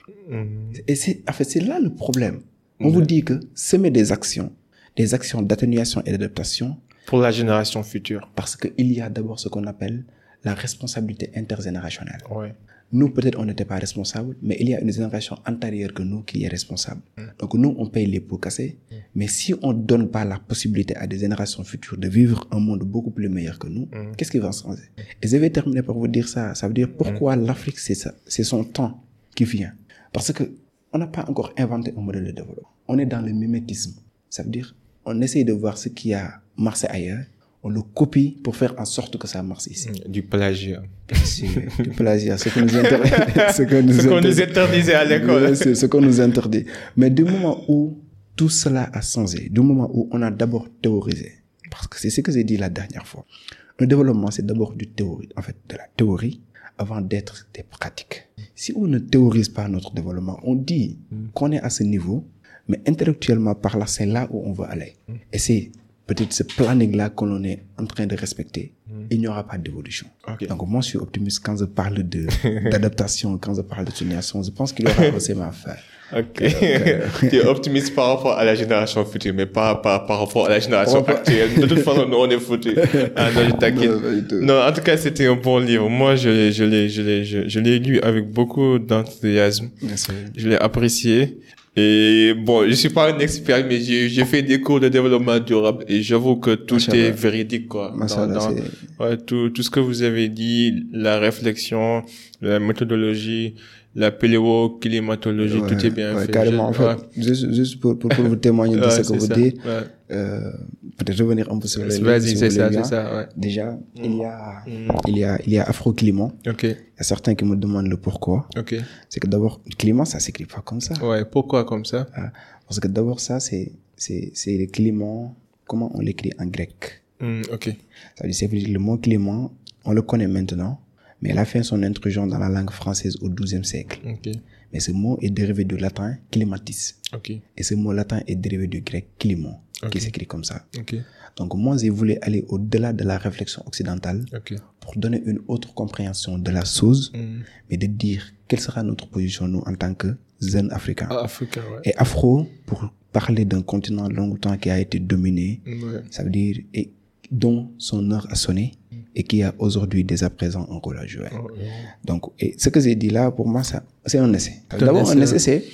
Et c'est, en fait, c'est là le problème. On vous dit que semer des actions, des actions d'atténuation et d'adaptation, Pour la génération future. parce qu'il y a d'abord ce qu'on appelle la responsabilité intergénérationnelle. Ouais. Nous, peut-être, on n'était pas responsables, mais il y a une génération antérieure que nous qui est responsable. Donc, nous, on paye les pots cassés. Mais si on ne donne pas la possibilité à des générations futures de vivre un monde beaucoup plus meilleur que nous, qu'est-ce qui va changer Et je vais terminer par vous dire ça. Ça veut dire pourquoi l'Afrique, c'est ça, c'est son temps qui vient. Parce que on n'a pas encore inventé un modèle de développement. On est dans le mimétisme. Ça veut dire, on essaye de voir ce qui a marché ailleurs, on le copie pour faire en sorte que ça marche ici. Du plagiat. C'est du plagiat, ce que nous ce que nous, Ce qu'on interdit. nous interdisait à l'école. C'est ce qu'on nous interdit. Mais du moment où tout cela a changé, du moment où on a d'abord théorisé, parce que c'est ce que j'ai dit la dernière fois, le développement, c'est d'abord du théorie, en fait, de la théorie avant d'être des pratiques. Si on ne théorise pas notre développement, on dit qu'on est à ce niveau, mais intellectuellement par là, c'est là où on veut aller. Et c'est peut-être ce planning-là que l'on est en train de respecter. Il n'y aura pas d'évolution. Ok. Donc moi, je suis optimiste quand je parle de d'adaptation, quand je parle de simulation. Je pense qu'il y aura aussi à faire. Ok. tu es optimiste par rapport à la génération future, mais pas par, par rapport à la génération actuelle. De toute façon, nous, on est foutus. Ah, non, je t'inquiète. Non, pas en tout cas, c'était un bon livre. Moi, je l'ai, je l'ai, je l'ai, je, je l'ai lu avec beaucoup d'enthousiasme. Je l'ai apprécié. Et bon, je suis pas un expert, mais j'ai, j'ai fait des cours de développement durable et j'avoue que tout Machallah. est véridique, quoi. Machallah, Dans- dans- c'est- ouais, tout, tout ce que vous avez dit, la réflexion, la méthodologie, la paléoclimatologie, Ouais, tout est bien ouais, fait. Carrément, en fait, ouais. juste, juste pour, pour, pour vous témoigner de Ouais, ce que vous ça. dites, Ouais. euh, peut-être revenir un peu sur les livres, Vas-y, si c'est ça, c'est ça, ouais. Déjà, il y a, il y a, il y a Afro-Climat. Ok, Il y a certains qui me demandent le pourquoi. ok. C'est que d'abord, le climat, ça s'écrit pas comme ça. Ouais, pourquoi comme ça? Ah, Parce que d'abord, ça, c'est, c'est, c'est le climat, comment on l'écrit en grec? Hmm, ok. Ça veut dire, ça veut dire le mot climat, on le connaît maintenant, mais il a fait son intrusion dans la langue française au XIIe siècle. Mais ce mot est dérivé du latin climatis. Et ce mot latin est dérivé du grec climat, Ok. qui s'écrit comme ça. Donc moi, j'ai voulu aller au-delà de la réflexion occidentale pour donner une autre compréhension de la chose, Hmm, mais de dire quelle sera notre position, nous, en tant que zen africain. Ah, ouais. Et afro, pour parler d'un continent longtemps qui a été dominé, Ouais. ça veut dire, et dont son heure a sonné et qui a aujourd'hui dès à présent un rôle à jouer. Oh. Donc, et ce que j'ai dit là, pour moi, ça, c'est un essai. D'abord, un essai, c'est,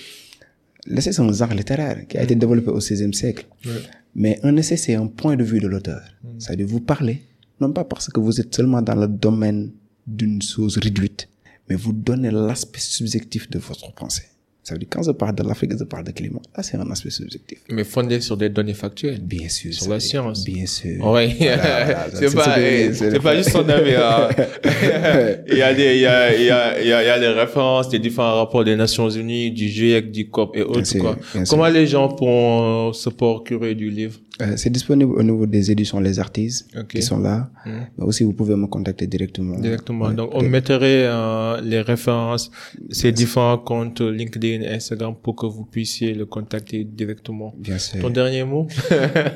l'essai, c'est un genre littéraire qui a été développé au XVIe siècle. Ouais. Mais un essai, c'est un point de vue de l'auteur. C'est-à-dire, vous parlez, non pas parce que vous êtes seulement dans le domaine d'une chose réduite, mais vous donnez l'aspect subjectif de votre pensée. Ça veut dire, quand je parle de l'Afrique, je parle de climat. Là, c'est un aspect subjectif. Mais fondé sur des données factuelles. Bien sûr. Sur la science. Bien sûr. Voilà, c'est c'est pas, c'est pas juste son avis. hein. il y a des, il y a, il y a, il y a, il y a les références des différents rapports des Nations Unies, du GIEC, du COP et autres, quoi. Comment les gens pourront se procurer du livre? Euh, c'est disponible au niveau des éditions Les Artistes Ok. qui sont là. Mais aussi, vous pouvez me contacter directement. Directement. Ouais, Donc, on mettrait euh, les références, ces différents comptes LinkedIn Instagram pour que vous puissiez le contacter directement. Bien sûr. Ton dernier mot?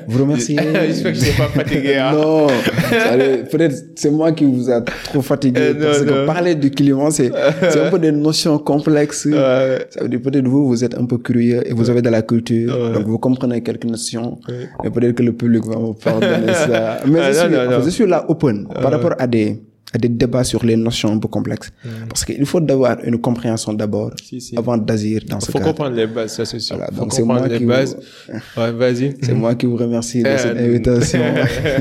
Vous remerciez. J'espère que je ne pas fatigué. Hein? Non, peut-être c'est moi qui vous a trop fatigué Euh, non, parce que parler du climat c'est un peu des notions complexes. Ça veut dire peut-être vous vous êtes un peu curieux et vous avez de la culture donc vous comprenez quelques notions. Peut-être que le public va me pardonner ça. Mais Ah, je, non, suis, non, non. je suis là open par rapport à des à des débats sur les notions un peu complexes parce qu'il faut d'avoir une compréhension d'abord Si, si. avant d'agir dans ce Faut cadre. comprendre les bases, ça c'est sûr. Voilà, Faut donc c'est moi les qui bases. vous- Ouais, vas-y. C'est moi qui vous remercie de Euh, cette invitation,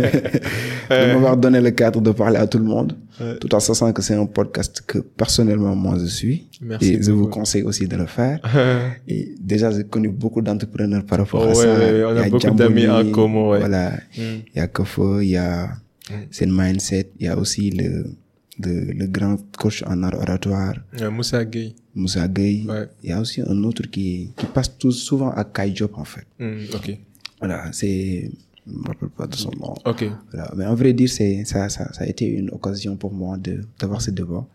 de m'avoir donné le cadre de parler à tout le monde, tout en sachant que c'est un podcast que personnellement moi je suis. Merci et je vous beaucoup. conseille aussi de le faire. Et déjà, j'ai connu beaucoup d'entrepreneurs par rapport Oh, à ouais, ça. ouais, on a Il y beaucoup Jamboni, d'amis en commun, ouais. Voilà. Mm. Il y a Kofo, il y a c'est Mindset, il y a aussi le, le, le grand coach en art oratoire, Euh, Moussa Gueye. Moussa Gueye. Ouais. Il y a aussi un autre qui, qui passe tout souvent à Kai Job, en fait. Ok. Voilà, c'est, je me rappelle pas de son nom. Ok. Voilà. Mais en vrai dire, ça, ça, ça a été une occasion pour moi de, d'avoir ce débat.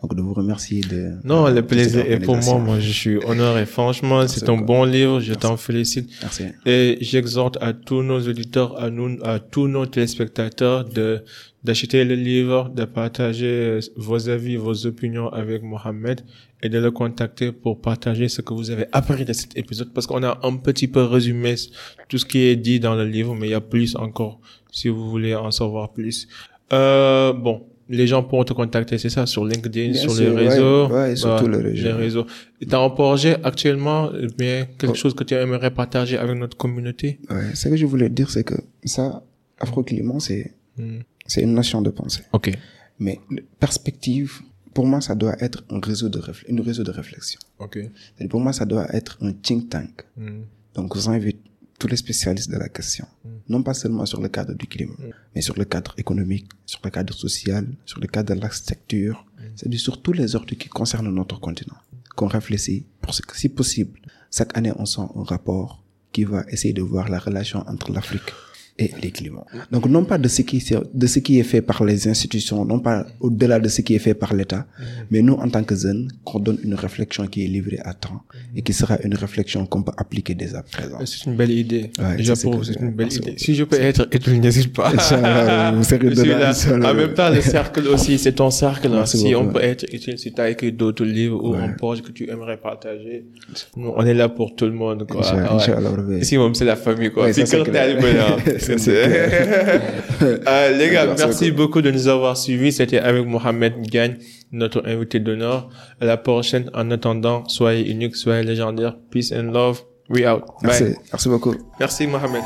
Donc, de vous remercier de. Non, le plaisir est pour moi. Moi, je suis honoré. Franchement, c'est un bon livre. Je t'en félicite. Merci. Et j'exhorte à tous nos auditeurs, à nous, à tous nos téléspectateurs de, d'acheter le livre, de partager euh, vos avis, vos opinions avec Mohamed et de le contacter pour partager ce que vous avez appris de cet épisode parce qu'on a un petit peu résumé tout ce qui est dit dans le livre, mais il y a plus encore si vous voulez en savoir plus. Euh, bon. Les gens pourront te contacter, c'est ça, sur LinkedIn, Bien sur sûr, les ouais, réseaux. ouais, sur tous les réseaux. Les réseaux. Et T'as un projet actuellement, eh bien, quelque chose que tu aimerais partager avec notre communauté? Ouais, ce que je voulais dire, c'est que ça, Afro-Climat, c'est, Hmm. c'est une nation de pensée. Ok. Mais perspective, pour moi, ça doit être un réseau de réfl- une réseau de réflexion. Ok. C'est-à-dire, Pour moi, ça doit être un think tank. Hmm. Donc, j'invite tous les spécialistes de la question, non pas seulement sur le cadre du climat, mais sur le cadre économique, sur le cadre social, sur le cadre de l'architecture, c'est-à-dire sur tous les ordres qui concernent notre continent, qu'on réfléchit pour ce que, si possible, chaque année, on sent un rapport qui va essayer de voir la relation entre l'Afrique et les climats. Donc, non pas de ce qui, de ce qui est fait par les institutions, non pas au-delà de ce qui est fait par l'État, mais nous, en tant que jeunes, qu'on donne une réflexion qui est livrée à temps et qui sera une réflexion qu'on peut appliquer dès à présent. C'est une belle idée. Ouais, c'est J'approuve, que- c'est une belle idée. Si je peux être utile, n'hésite pas. En même temps, le cercle aussi, c'est ton cercle. hein. Si on peut être utile, si tu as écrit d'autres livres ou un projet que tu aimerais partager, nous, on est là pour tout le monde. Quoi. Même, c'est la famille. Quoi. C'est Euh, les gars, Merci beaucoup. beaucoup de nous avoir suivis. C'était avec Mohamed Gagne, notre invité d'honneur. À la prochaine. En attendant, soyez unique, soyez légendaire. Peace and love. We out. Bye. Merci, merci beaucoup. Merci, Mohamed.